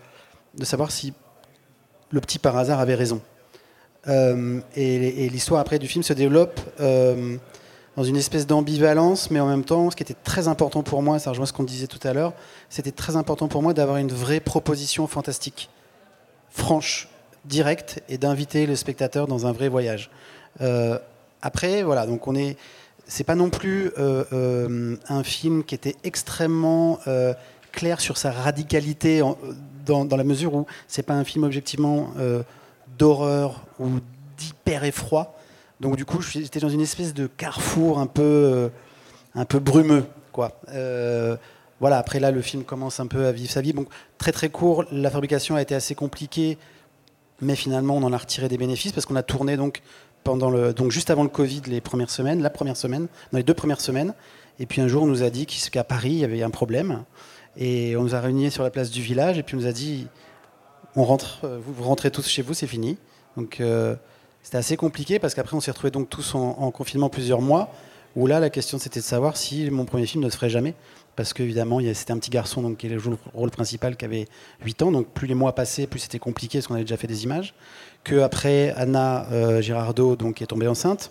de savoir si le petit par hasard avait raison. Euh, et l'histoire après du film se développe euh, dans une espèce d'ambivalence, mais en même temps, ce qui était très important pour moi, ça rejoint ce qu'on disait tout à l'heure, c'était très important pour moi d'avoir une vraie proposition fantastique, franche, directe, et d'inviter le spectateur dans un vrai voyage. Euh, après, voilà, donc on est, c'est pas non plus un film qui était extrêmement clair sur sa radicalité dans, la mesure où c'est pas un film objectivement euh, d'horreur ou d'hyper effroi. Donc du coup, j'étais dans une espèce de carrefour un peu, euh, un peu brumeux, quoi. Euh, voilà. Après là, le film commence un peu à vivre sa vie. Donc très très court, la fabrication a été assez compliquée, mais finalement, on en a retiré des bénéfices parce qu'on a tourné donc pendant le, donc juste avant le Covid, les premières semaines, la première semaine, dans les deux premières semaines. Et puis un jour, on nous a dit qu'à Paris, il y avait un problème. Et on nous a réunis sur la place du village. Et puis on nous a dit, on rentre, euh, vous, rentrez tous chez vous, c'est fini. Donc euh, c'était assez compliqué parce qu'après, on s'est retrouvés donc tous en, en confinement plusieurs mois. Où là, la question c'était de savoir si mon premier film ne se ferait jamais. Parce qu'évidemment, c'était un petit garçon donc, qui joue le rôle principal qui avait 8 ans. Donc plus les mois passaient, plus c'était compliqué parce qu'on avait déjà fait des images. Que après, Anna euh, Girardot donc, est tombée enceinte.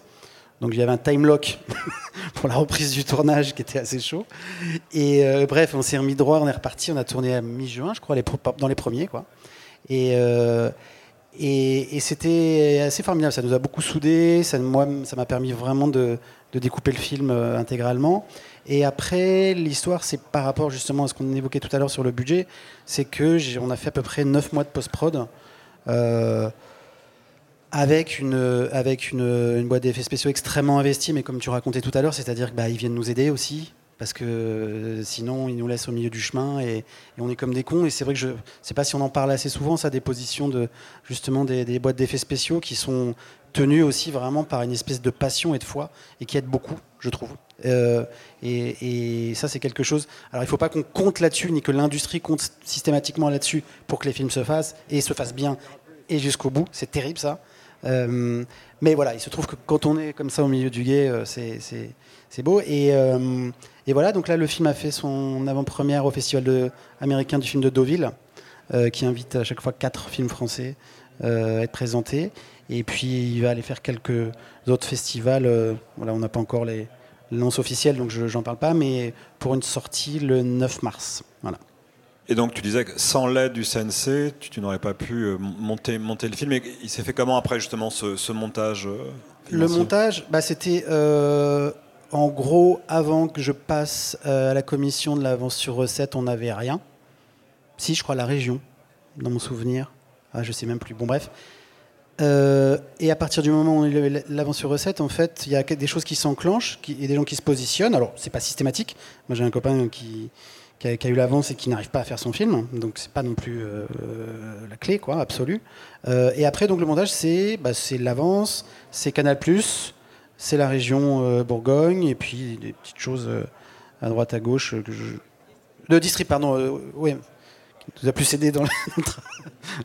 Donc il y avait un time lock [laughs] pour la reprise du tournage qui était assez chaud. Et euh, bref, on s'est remis droit, on est reparti, on a tourné à mi-juin, je crois, les dans les premiers. Quoi. Et, euh, et, et c'était assez formidable, ça nous a beaucoup soudés, ça, moi, ça m'a permis vraiment de, de découper le film euh, intégralement. Et après, l'histoire, c'est par rapport justement à ce qu'on évoquait tout à l'heure sur le budget, c'est que j'ai- on a fait à peu près 9 mois de post-prod. Euh, avec une, avec une, boîte d'effets spéciaux extrêmement investie, mais comme tu racontais tout à l'heure, c'est-à-dire qu'ils bah, viennent nous aider aussi, parce que euh, sinon ils nous laissent au milieu du chemin et, on est comme des cons. Et c'est vrai que je ne sais pas si on en parle assez souvent, ça, des positions de justement des, boîtes d'effets spéciaux qui sont tenues aussi vraiment par une espèce de passion et de foi et qui aident beaucoup, je trouve. Euh, et ça, c'est quelque chose. Alors, il ne faut pas qu'on compte là-dessus, ni que l'industrie compte systématiquement là-dessus pour que les films se fassent et se fassent bien et jusqu'au bout. C'est terrible, ça. Euh, mais voilà, il se trouve que quand on est comme ça au milieu du guet, euh, c'est- beau. Et, euh, et voilà, donc là, le film a fait son avant-première au Festival américain du film de Deauville, qui invite à chaque fois quatre films français à être présentés. Et puis, il va aller faire quelques autres festivals. voilà, on n'a pas encore les l'annonce officielle, donc je n'en parle pas, mais pour une sortie le 9 mars. Voilà. Et donc tu disais que sans l'aide du CNC, tu, tu n'aurais pas pu euh, monter, monter le film. Et il s'est fait comment après justement ce, ce montage euh, Le montage, bah, c'était euh, en gros avant que je passe à la commission de l'avance sur recette, on n'avait rien. Si, je crois la région, dans mon souvenir. Ah, je sais même plus. Bon, bref. Euh, et à partir du moment où on eu l'avance sur recette, en fait, il y a des choses qui s'enclenchent et des gens qui se positionnent. Alors, c'est pas systématique. Moi, j'ai un copain qui, qui, a, eu l'avance et qui n'arrive pas à faire son film, donc c'est pas non plus euh, la clé, quoi, absolue. Euh, et après, donc le montage, c'est bah, l'avance, c'est Canal+, c'est la région euh, Bourgogne, et puis des petites choses à droite, à gauche. que je... De distrib, pardon, ouais, qui nous a plus aidé dans le [laughs]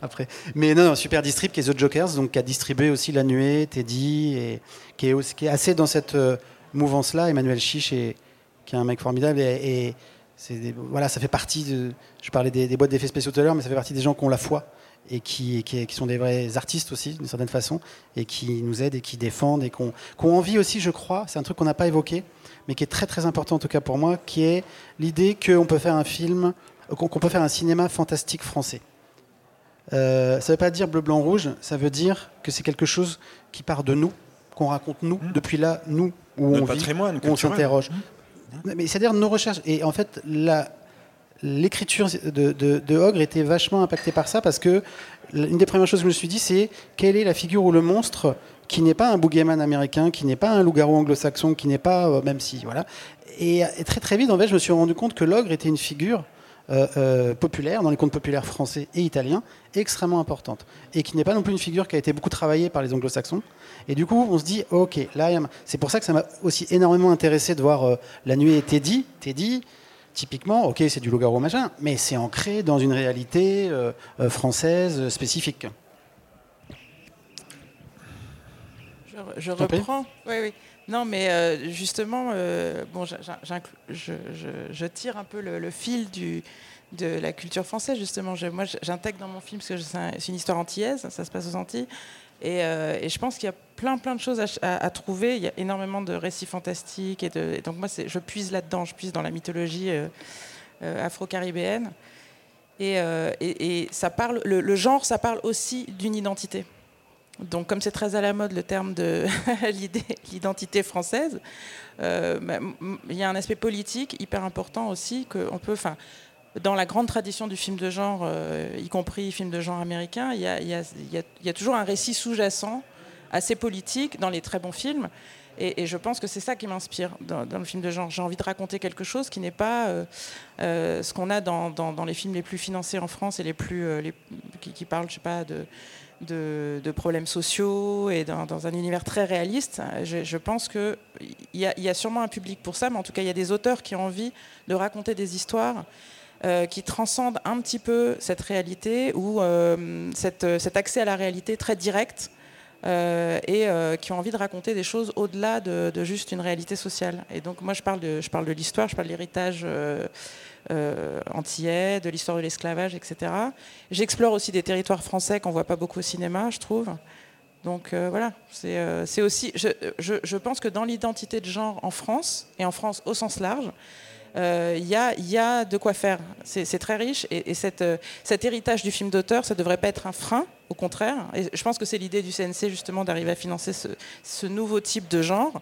après. Mais non, non, Super Distrib, qui est The Jokers, donc qui a distribué aussi La Nuée, Teddy, et qui est, aussi, qui est assez dans cette mouvance-là. Emmanuel Chiche, qui est un mec formidable, et, des- voilà, ça fait partie de. Je parlais des, des boîtes d'effets spéciaux tout à l'heure, mais ça fait partie des gens qui ont la foi et qui, qui, qui sont des vrais artistes aussi, d'une certaine façon, et qui nous aident et qui défendent et qui ont, envie aussi, je crois, c'est un truc qu'on n'a pas évoqué, mais qui est très très important en tout cas pour moi, qui est l'idée qu'on peut faire un film, qu'on peut faire un cinéma fantastique français. Euh, ça ne veut pas dire bleu, blanc, rouge, ça veut dire que c'est quelque chose qui part de nous, qu'on raconte nous, depuis là, nous, où on vit, où on s'interroge. Mais c'est-à-dire nos recherches. Et en fait, l'écriture de, Ogre était vachement impactée par ça parce que une des premières choses que je me suis dit, c'est quelle est la figure ou le monstre qui n'est pas un boogeyman américain, qui n'est pas un loup-garou anglo-saxon, qui n'est pas, euh, même si, voilà. Et, et très très vite, en fait, je me suis rendu compte que l'ogre était une figure euh, euh, populaire, dans les contes populaires français et italiens, extrêmement importante. Et qui n'est pas non plus une figure qui a été beaucoup travaillée par les anglo-saxons. Et du coup, on se dit, ok, là, c'est pour ça que ça m'a aussi énormément intéressé de voir euh, La nuit et Teddy. Teddy, typiquement, ok, c'est du loup-garou machin, mais c'est ancré dans une réalité euh, euh, française euh, spécifique. Je, je reprends. Oui, oui. Non, mais euh, justement, bon, je, je- je tire un peu le, le fil du, de la culture française, justement. Moi, j'intègre dans mon film, parce que c'est un- c'est une histoire antillaise, ça se passe aux Antilles. Et, euh, et je pense qu'il y a plein, plein de choses à, trouver. Il y a énormément de récits fantastiques. Et, donc, moi, je puise là-dedans, je puise dans la mythologie euh, euh, afro-caribéenne. Et, ça parle, le, genre, ça parle aussi d'une identité. Donc, comme c'est très à la mode le terme de [laughs] l'identité française, bah, il y a un aspect politique hyper important aussi que on peut, dans la grande tradition du film de genre, euh, y compris film de genre américain, il y a, toujours un récit sous-jacent assez politique dans les très bons films. Et, je pense que c'est ça qui m'inspire dans, le film de genre. J'ai envie de raconter quelque chose qui n'est pas euh, euh, ce qu'on a dans, les films les plus financés en France et les plus qui, parlent, je sais pas, de, problèmes sociaux et dans, un univers très réaliste. Je, pense qu'il y, y a sûrement un public pour ça, mais en tout cas, il y a des auteurs qui ont envie de raconter des histoires euh, qui transcendent un petit peu cette réalité ou euh, cette- cet accès à la réalité très direct. euh, et euh, qui ont envie de raconter des choses au-delà de, juste une réalité sociale. Et donc moi je parle de, je parle de l'histoire, je parle de l'héritage euh, euh, antillais, de l'histoire de l'esclavage, etc. J'explore aussi des territoires français qu'on voit pas beaucoup au cinéma, je trouve. Donc euh, voilà, c'est euh, aussi. Je pense que dans l'identité de genre en France, et en France au sens large, euh, il y, a, il y a de quoi faire. C'est très riche. Et, euh, cet héritage du film d'auteur, ça ne devrait pas être un frein, au contraire. Et je pense que c'est l'idée du CNC, justement, d'arriver à financer ce, nouveau type de genre.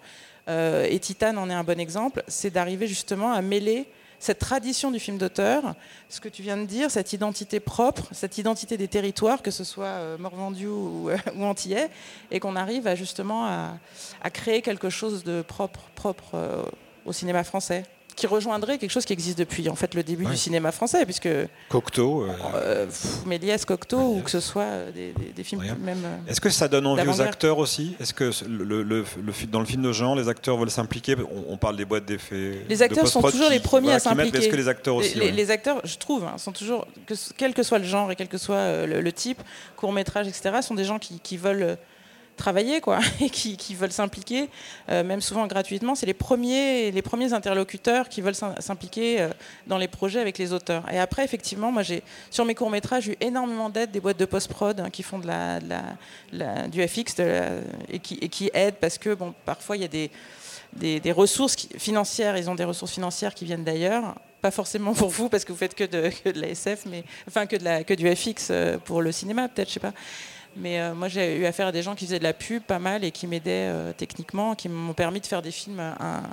Euh, et Titane en est un bon exemple. C'est d'arriver justement à mêler cette tradition du film d'auteur, ce que tu viens de dire, cette identité propre, cette identité des territoires, que ce soit euh, Morvandiu ou, [laughs] ou Antillais, et qu'on arrive à justement à, créer quelque chose de propre, euh, au cinéma français, qui rejoindrait quelque chose qui existe depuis en fait le début Ouais. du cinéma français, puisque Cocteau. euh, euh, pff, Méliès, Cocteau, ou que ce soit euh, des, des- des films Regarde. même. euh, Est-ce que ça donne envie aux acteurs aussi? Est-ce que le, le- le- le fi- dans le film de genre, les acteurs veulent s'impliquer? On, on parle des boîtes d'effets. Les de acteurs sont toujours qui- les premiers voilà, à s'impliquer. Est-ce que les acteurs aussi les, ouais. acteurs, je trouve, hein, sont toujours, que quel que soit le genre et quel que soit le, le type, court métrage, etc., sont des gens qui, qui veulent travailler, quoi, [laughs] et qui, veulent s'impliquer, euh, même souvent gratuitement. C'est les premiers, les premiers interlocuteurs qui veulent s'im- s'impliquer euh, dans les projets avec les auteurs. Et après, effectivement, moi, j'ai sur mes courts métrages eu énormément d'aide des boîtes de post-prod hein, qui font de la, du FX et, qui, et qui aident parce que bon, parfois il y a des des, ressources financières, ils ont des ressources financières qui viennent d'ailleurs, pas forcément pour vous parce que vous faites que de, que de la SF, mais enfin que, de la, que du FX euh, pour le cinéma peut-être, je sais pas. Mais euh, moi j'ai eu affaire à des gens qui faisaient de la pub pas mal et qui m'aidaient euh, techniquement, qui m'ont permis de faire des films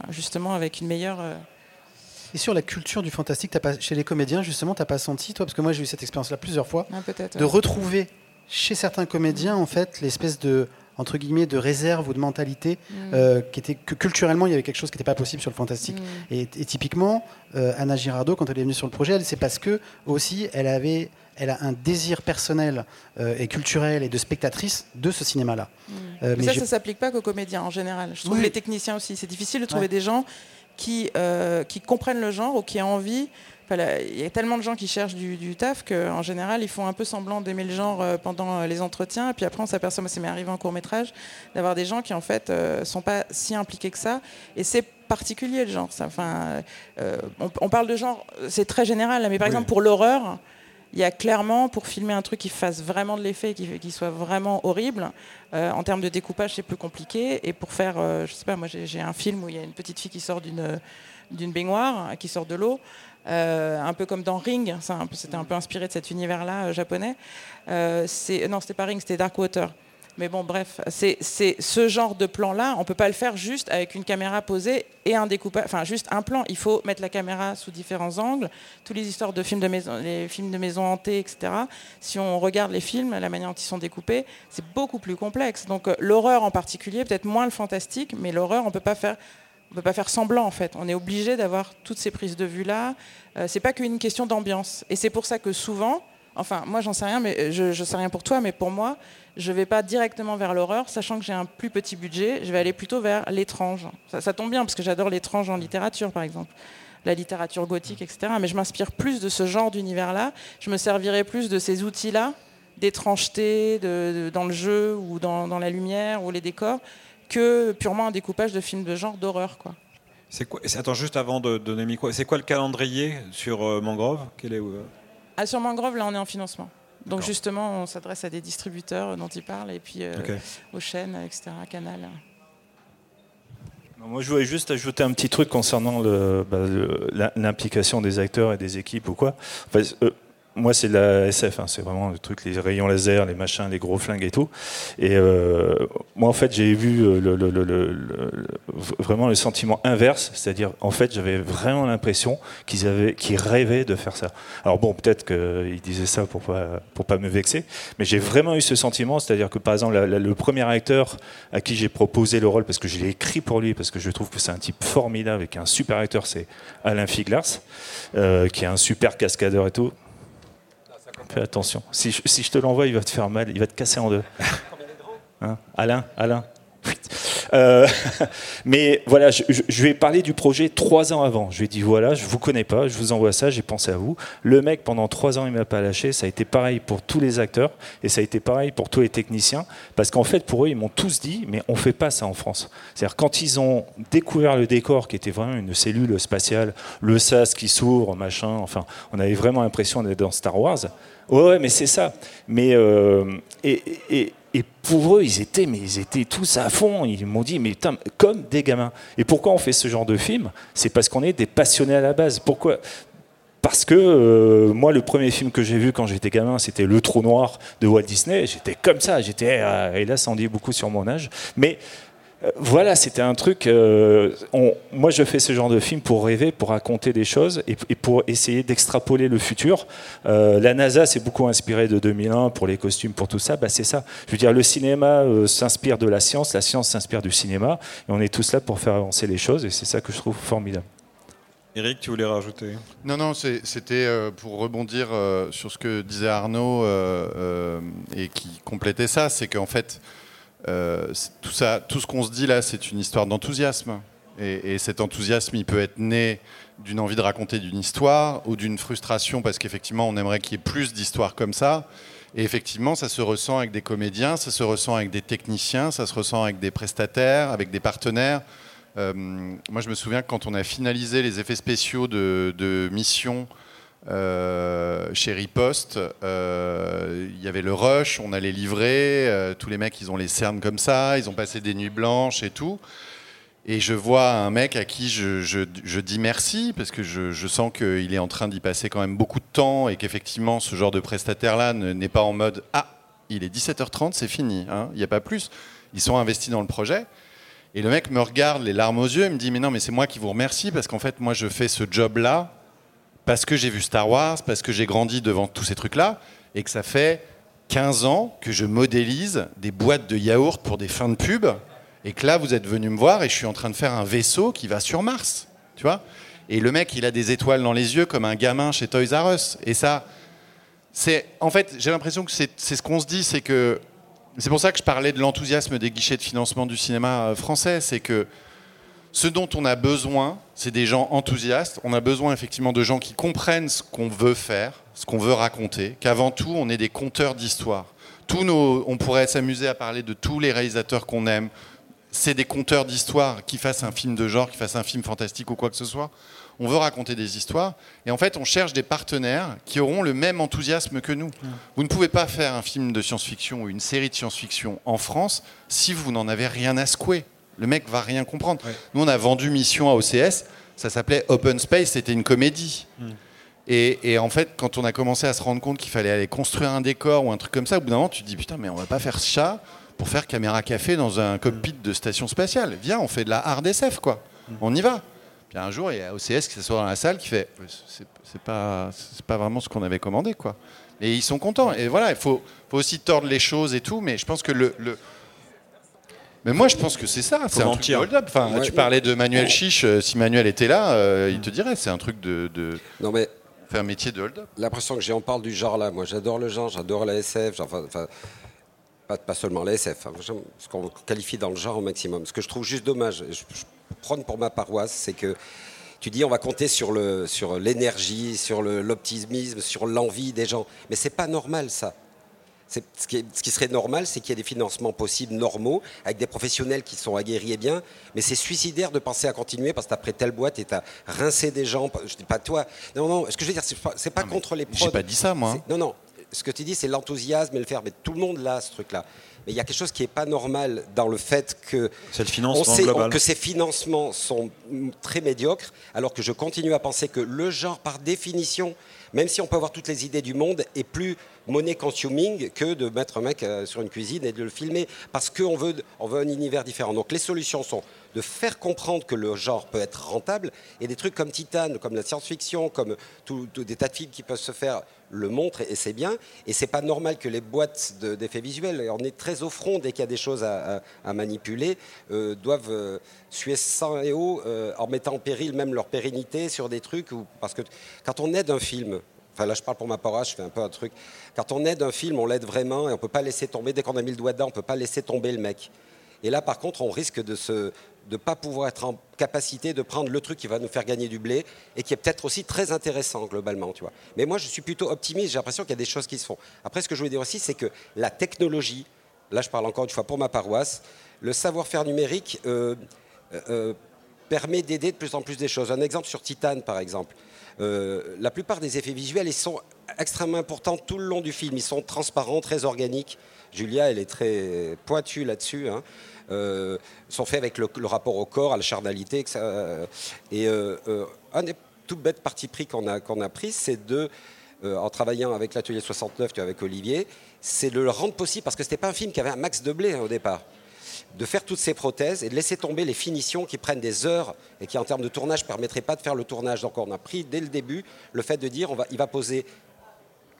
justement avec une meilleure. euh, Et sur la culture du fantastique, t'as pas, chez les comédiens, justement, t'as pas senti, toi, parce que moi j'ai eu cette expérience-là plusieurs fois, ah, de ouais. retrouver chez certains comédiens, en fait, l'espèce de entre guillemets de réserve ou de mentalité Mm. qui était que culturellement il y avait quelque chose qui n'était pas possible sur le fantastique Mm. et, et typiquement Anna Girardot quand elle est venue sur le projet c'est parce que aussi elle avait elle a un désir personnel euh, et culturel et de spectatrice de ce cinéma là Mm. Euh, Mais mais ça, j'ai- ça s'applique pas qu'aux comédiens en général. Je trouve Oui. les techniciens aussi. C'est difficile de trouver Ouais. des gens qui, euh, qui comprennent le genre ou qui ont envie Enfin, Il y a tellement de gens qui cherchent du, du taf qu'en général, ils font un peu semblant d'aimer le genre pendant les entretiens. Et puis après, on s'aperçoit, moi, ça m'est arrivé en court métrage, d'avoir des gens qui, en fait, euh, sont pas si impliqués que ça. Et c'est particulier, le genre. Ça, enfin, on, on parle de genre, c'est très général, mais par Oui. exemple, pour l'horreur, il y a clairement, pour filmer un truc qui fasse vraiment de l'effet, qui, soit vraiment horrible, euh, en termes de découpage, c'est plus compliqué. Et pour faire, euh, je sais pas, moi j'ai un film où il y a une petite fille qui sort d'une baignoire, qui sort de l'eau, euh, un peu comme dans Ring, c'était un peu inspiré de cet univers-là euh, japonais. Non, c'était pas Ring, c'était Dark Water. Mais bon, bref, c'est ce genre de plan-là, on peut pas le faire juste avec une caméra posée et un découpage, enfin juste un plan. Il faut mettre la caméra sous différents angles. Toutes les histoires de films de maison, les films de hantée, etc. Si on regarde les films, la manière dont ils sont découpés, c'est beaucoup plus complexe. Donc euh, l'horreur en particulier, peut-être moins le fantastique, mais l'horreur, on peut pas faire. On peut pas faire semblant en fait. On est obligé d'avoir toutes ces prises de vue là. Euh, c'est pas qu'une question d'ambiance. Et c'est pour ça que souvent, enfin moi j'en sais rien, mais euh, je, je sais rien pour toi, mais pour moi, je vais pas directement vers l'horreur, sachant que j'ai un plus petit budget. Je vais aller plutôt vers l'étrange. Ça, tombe bien parce que j'adore l'étrange en littérature par exemple, la littérature gothique, etc. Mais je m'inspire plus de ce genre d'univers là. Je me servirai plus de ces outils là d'étrangeté dans le jeu ou dans, la lumière ou les décors que purement un découpage de films de genre d'horreur quoi. C'est quoi juste avant de donner c'est quoi le calendrier sur euh, Mangrove? Euh, Ah, sur Mangrove, là, on est en financement. Donc, justement, on s'adresse à des distributeurs dont ils parlent et puis euh, aux chaînes, etc., Canal. Moi, je voulais juste ajouter un petit truc concernant bah, l'implication des acteurs et des équipes ou quoi. Enfin, euh, moi, c'est de la SF, hein, c'est vraiment le truc, les rayons laser, les machins, les gros flingues et tout. Et euh, moi, en fait, j'ai vu euh, vraiment le sentiment inverse, c'est-à-dire, en fait, j'avais vraiment l'impression qu'ils avaient, rêvaient de faire ça. Alors bon, peut-être qu'ils disaient ça pour pas, pas me vexer, mais j'ai vraiment eu ce sentiment, c'est-à-dire que par exemple, le premier acteur à qui j'ai proposé le rôle, parce que je l'ai écrit pour lui, parce que je trouve que c'est un type formidable et qu'un super acteur, c'est Alain Figlars, euh, qui est un super cascadeur et tout. Fais attention. Si je, te l'envoie, il va te faire mal, il va te casser en deux. Hein Alain, Alain. Euh, [laughs] mais voilà, je, je- ai parlé du projet trois ans avant. Je lui ai dit voilà, je vous connais pas, je vous envoie ça, j'ai pensé à vous. Le mec, pendant trois ans, il m'a pas lâché. Ça a été pareil pour tous les acteurs et ça a été pareil pour tous les techniciens. Parce qu'en fait, pour eux, ils m'ont tous dit mais on fait pas ça en France. C'est-à-dire quand ils ont découvert le décor qui était vraiment une cellule spatiale, le sas qui s'ouvre, machin. Enfin, on avait vraiment l'impression d'être dans Star Wars. Ouais, mais c'est ça. Mais euh, et, et- pour eux, ils étaient, mais ils étaient tous à fond. Ils m'ont dit, mais comme des gamins. Et pourquoi on fait ce genre de film? C'est parce qu'on est des passionnés à la base. Pourquoi? Parce que euh, moi, le premier film que j'ai vu quand j'étais gamin, c'était Le Trou Noir de Walt Disney. J'étais comme ça. J'étais, et là, ça en dit beaucoup sur mon âge. Mais voilà, c'était un truc. euh, on- moi, je fais ce genre de film pour rêver, pour raconter des choses et, et pour essayer d'extrapoler le futur. Euh, la NASA s'est beaucoup inspirée de 2001 pour les costumes, pour tout ça. Bah, c'est ça. Je veux dire, le cinéma euh, s'inspire de la science, la science s'inspire du cinéma, et on est tous là pour faire avancer les choses. Et c'est ça que je trouve formidable. Eric, tu voulais rajouter? Non, non, c'était euh, pour rebondir euh, sur ce que disait Arnaud euh, euh, et qui complétait ça, c'est qu'en fait, euh, tout, ça, tout ce qu'on se dit là, c'est une histoire d'enthousiasme. Et, et cet enthousiasme, il peut être né d'une envie de raconter d'une histoire ou d'une frustration parce qu'effectivement, on aimerait qu'il y ait plus d'histoires comme ça. Et effectivement, ça se ressent avec des comédiens, ça se ressent avec des techniciens, ça se ressent avec des prestataires, avec des partenaires. Euh, moi, je me souviens que quand on a finalisé les effets spéciaux de Mission euh, chez Riposte, euh, il y avait le rush, on allait livrer, euh, tous les mecs, ils ont les cernes comme ça, ils ont passé des nuits blanches et tout. Et je vois un mec à qui je, dis merci, parce que je, sens qu'il est en train d'y passer quand même beaucoup de temps et qu'effectivement, ce genre de prestataire-là ne- n'est pas en mode Ah, il est 17h30, c'est fini, hein, il n'y a pas plus. Ils sont investis dans le projet. Et le mec me regarde les larmes aux yeux et me dit Mais non, mais c'est moi qui vous remercie, parce qu'en fait, moi, je fais ce job-là parce que j'ai vu Star Wars, parce que j'ai grandi devant tous ces trucs-là, et que ça fait 15 ans que je modélise des boîtes de yaourt pour des fins de pub, et que là, vous êtes venu me voir et je suis en train de faire un vaisseau qui va sur Mars, tu vois Et le mec, il a des étoiles dans les yeux comme un gamin chez Toys R Us. Et ça, c'est... En fait, j'ai l'impression que c'est ce qu'on se dit, c'est que... C'est pour ça que je parlais de l'enthousiasme des guichets de financement du cinéma euh, français, c'est que Ce dont on a besoin, c'est des gens enthousiastes. On a besoin effectivement de gens qui comprennent ce qu'on veut faire, ce qu'on veut raconter, qu'avant tout, on est des conteurs d'histoire. Nos, on pourrait s'amuser à parler de tous les réalisateurs qu'on aime. C'est des conteurs d'histoire, qui fassent un film de genre, qui fassent un film fantastique ou quoi que ce soit. On veut raconter des histoires. Et en fait, on cherche des partenaires qui auront le même enthousiasme que nous. Vous ne pouvez pas faire un film de science-fiction ou une série de science-fiction en France si vous n'en avez rien à secouer. Le mec va rien comprendre. Nous, on a vendu Mission à OCS. Ça s'appelait Open Space. C'était une comédie. Et, et en fait, quand on a commencé à se rendre compte qu'il fallait aller construire un décor ou un truc comme ça, au bout d'un moment, tu te dis putain, mais on va pas faire ça pour faire caméra café dans un cockpit de station spatiale. Viens, on fait de la hard SF, quoi. On y va. Puis un jour, il y a OCS qui s'assoit dans la salle qui fait c'est pas, pas vraiment ce qu'on avait commandé, quoi. Et ils sont contents. Et voilà, il faut, faut aussi tordre les choses et tout, mais je pense que le. le- mais moi, je pense que c'est ça. C'est un truc de hold-up. Enfin, Ouais. tu parlais de Manuel Chiche. euh, Si Manuel était là, euh, il te dirait. C'est un truc de, de Non mais faire métier de hold-up. l'impression que j'ai, on parle du genre là. Moi, j'adore le genre, j'adore la SF, genre, enfin, enfin, pas, pas seulement la SF, hein, ce qu'on qualifie dans le genre au maximum. Ce que je trouve juste dommage, et je, je prône pour ma paroisse, c'est que tu dis on va compter sur le sur l'énergie, sur le- l'optimisme, sur l'envie des gens, mais c'est pas normal ça. Ce qui, est- ce qui serait normal, c'est qu'il y ait des financements possibles normaux, avec des professionnels qui sont aguerris et bien, mais c'est suicidaire de penser à continuer parce que t'as pris telle boîte et t'as rincé des gens. Je dis pas toi. Non, non, ce que je veux dire, c'est pas, pas contre les J'ai prods. pas dit ça, moi. hein. Non, non. Ce que tu dis, c'est l'enthousiasme et le faire. Mais tout le monde l'a, ce truc-là. Mais il y a quelque chose qui n'est pas normal dans le fait que C'est le on financement sait global. que ces financements sont très médiocres, alors que je continue à penser que le genre, par définition, même si on peut avoir toutes les idées du monde, est plus money consuming que de mettre un mec euh, sur une cuisine et de le filmer, parce qu'on veut, on veut un univers différent. Donc les solutions sont de faire comprendre que le genre peut être rentable, et des trucs comme Titan, comme la science-fiction, comme tout- des tas de films qui peuvent se faire le montrent, et, c'est bien. Et c'est pas normal que les boîtes de- d'effets visuels, et on est très au front dès qu'il y a des choses à, manipuler, euh, doivent euh, suer sang et eau en mettant en péril même leur pérennité sur des trucs. Où, parce que quand on aide un film, enfin là je parle pour ma paroisse, je fais un peu un truc, quand on aide un film, on l'aide vraiment et on peut pas laisser tomber, dès qu'on a mis le doigt dedans, on peut pas laisser tomber le mec. Et là, par contre, on risque de de pas pouvoir être en capacité de prendre le truc qui va nous faire gagner du blé et qui est peut-être aussi très intéressant globalement, tu vois. Mais moi, je suis plutôt optimiste. J'ai l'impression qu'il y a des choses qui se font. Après, ce que je voulais dire aussi, c'est que la technologie, là, je parle encore une fois pour ma paroisse, le savoir-faire numérique euh, euh, permet d'aider de plus en plus des choses. Un exemple sur Titan, par exemple. Euh, la plupart des effets visuels, ils sont extrêmement importants tout le long du film. Ils sont transparents, très organiques. Julia, elle est très pointue là-dessus. hein. Euh, sont faits avec le, rapport au corps, à la charnalité. et euh, euh, un des tout bêtes parti pris qu'on a, pris, c'est de, en travaillant avec l'atelier 69, tu vois, avec Olivier, c'est de le rendre possible, parce que c'était pas un film qui avait un max de blé hein, au départ de faire toutes ces prothèses et de laisser tomber les finitions qui prennent des heures et qui en termes de tournage ne permettraient pas de faire le tournage. Donc on a pris dès le début le fait de dire on va, il va poser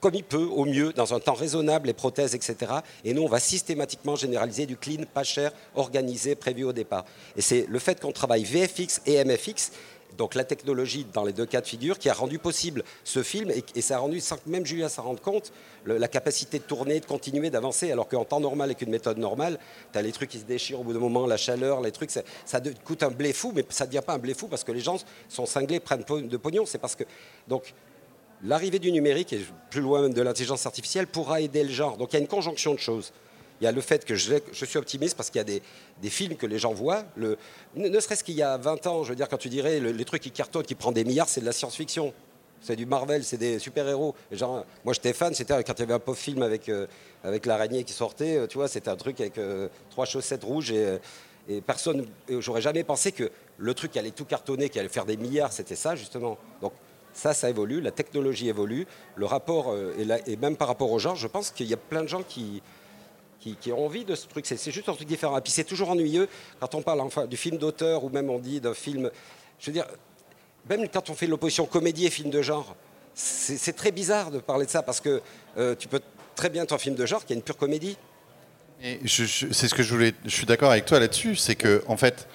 comme il peut, au mieux, dans un temps raisonnable, les prothèses, etc. Et nous, on va systématiquement généraliser du clean, pas cher, organisé, prévu au départ. Et c'est le fait qu'on travaille VFX et MFX, donc la technologie dans les deux cas de figure, qui a rendu possible ce film, et, ça a rendu, sans que même Julia s'en rende compte, la capacité de tourner, de continuer, d'avancer, alors qu'en temps normal, avec une méthode normale, tu as les trucs qui se déchirent au bout d'un moment, la chaleur, les trucs, ça, ça coûte un blé fou, mais ça ne devient pas un blé fou parce que les gens sont cinglés, prennent de pognon, c'est parce que... Donc, L'arrivée du numérique, et plus loin même de l'intelligence artificielle, pourra aider le genre. Donc il y a une conjonction de choses. Il y a le fait que je, suis optimiste parce qu'il y a des, films que les gens voient. Ne, serait-ce qu'il y a 20 ans, je veux dire, quand tu dirais le- les trucs qui cartonnent, qui prennent des milliards, c'est de la science-fiction. C'est du Marvel, c'est des super-héros. Moi j'étais fan, c'était quand il y avait un pauvre film avec, euh, avec l'araignée qui sortait, euh, tu vois, c'était un truc avec euh, trois chaussettes rouges et, et personne, j'aurais jamais pensé que le truc qui allait tout cartonner, qui allait faire des milliards, c'était ça justement. Donc ça, ça évolue, la technologie évolue, le rapport, et, et même par rapport au genre, je pense qu'il y a plein de gens qui, qui, ont envie de ce truc. C'est juste un truc différent. Et puis c'est toujours ennuyeux quand on parle du film d'auteur ou même on dit d'un film. Je veux dire, même quand on fait l'opposition comédie et film de genre, c'est très bizarre de parler de ça parce que euh, tu peux très bien être un film de genre qui est une pure comédie. Je- c'est ce que je voulais. Je suis d'accord avec toi là-dessus. C'est que en fait,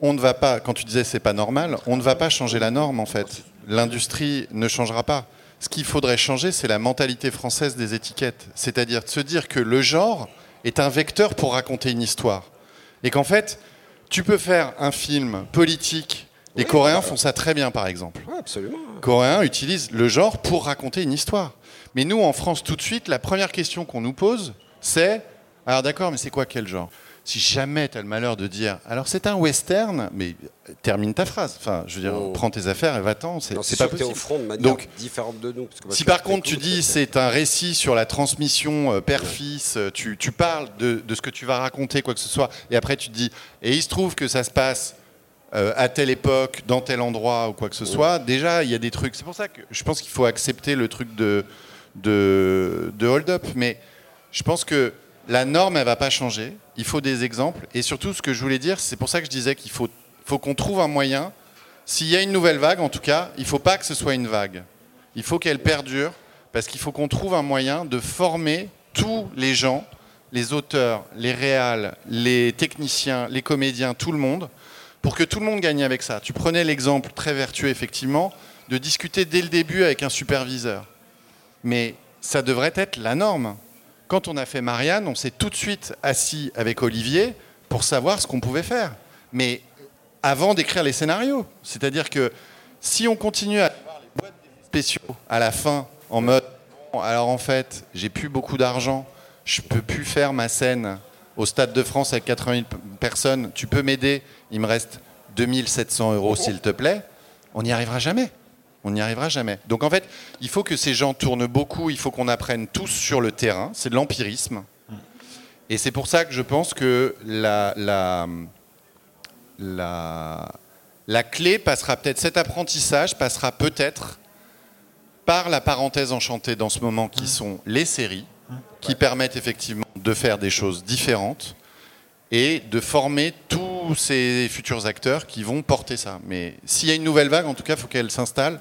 on ne va pas. Quand tu disais c'est pas normal, on ne va pas changer la norme. En fait, l'industrie ne changera pas. Ce qu'il faudrait changer, c'est la mentalité française des étiquettes. C'est-à-dire de se dire que le genre est un vecteur pour raconter une histoire, et qu'en fait, Tu peux faire un film politique. Les Oui, Coréens font ça très bien, par exemple. Absolument. Les Coréens utilisent le genre pour raconter une histoire. Mais nous, en France, tout de suite, la première question qu'on nous pose, c'est alors d'accord, mais c'est quoi quel genre? Si jamais tu as le malheur de dire alors c'est un western, mais termine ta phrase. Enfin, je veux dire, Oh. prends tes affaires et va-t'en. C'est pas t'es au possible. front de manière Donc, différente de nous. parce que moi, Si par contre tu dis c'est un récit sur la transmission euh, père-fils, euh, tu, tu parles de, de ce que tu vas raconter, quoi que ce soit, et après tu te dis, et il se trouve que ça se passe euh, à telle époque, dans tel endroit ou quoi que ce soit, déjà il y a des trucs. C'est pour ça que je pense qu'il faut accepter le truc de, de, de hold-up, mais je pense que la norme elle va pas changer, il faut des exemples, et surtout ce que je voulais dire, c'est pour ça que je disais qu'il faut, faut qu'on trouve un moyen, s'il y a une nouvelle vague en tout cas, il faut pas que ce soit une vague. Il faut qu'elle perdure parce qu'il faut qu'on trouve un moyen de former tous les gens, les auteurs, les réals, les techniciens, les comédiens, tout le monde, pour que tout le monde gagne avec ça. Tu prenais l'exemple très vertueux, effectivement, de discuter dès le début avec un superviseur. Mais ça devrait être la norme. Quand on a fait Marianne, on s'est tout de suite assis avec Olivier pour savoir ce qu'on pouvait faire. Mais avant d'écrire les scénarios. C'est-à-dire que si on continue à avoir les boîtes spéciaux à la fin en mode alors en fait, j'ai plus beaucoup d'argent, je peux plus faire ma scène au Stade de France avec 80 000 p- personnes, tu peux m'aider, il me reste 2700 euros s'il te plaît, on n'y arrivera jamais. On n'y arrivera jamais. Donc en fait, il faut que ces gens tournent beaucoup, il faut qu'on apprenne tous sur le terrain, c'est de l'empirisme. Et c'est pour ça que je pense que la, la, la, la clé passera peut-être, cet apprentissage passera peut-être par la parenthèse enchantée dans ce moment qui sont les séries, qui permettent effectivement de faire des choses différentes et de former tous ces futurs acteurs qui vont porter ça. Mais s'il y a une nouvelle vague, en tout cas, il faut qu'elle s'installe.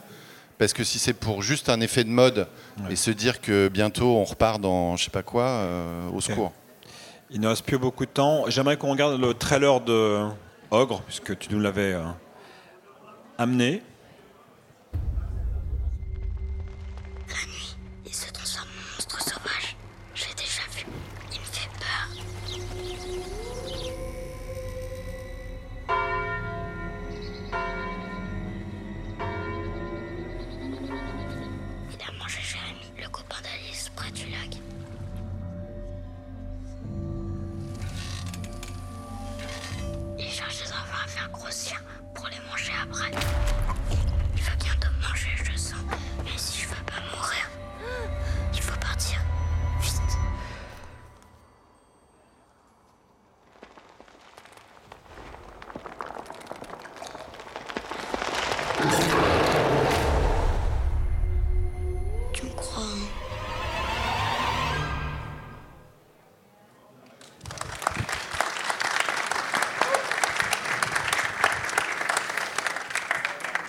Parce que si c'est pour juste un effet de mode et se dire que bientôt on repart dans je sais pas quoi, euh, au secours. Il ne reste plus beaucoup de temps. J'aimerais qu'on regarde le trailer de Ogre, puisque tu nous l'avais euh, amené.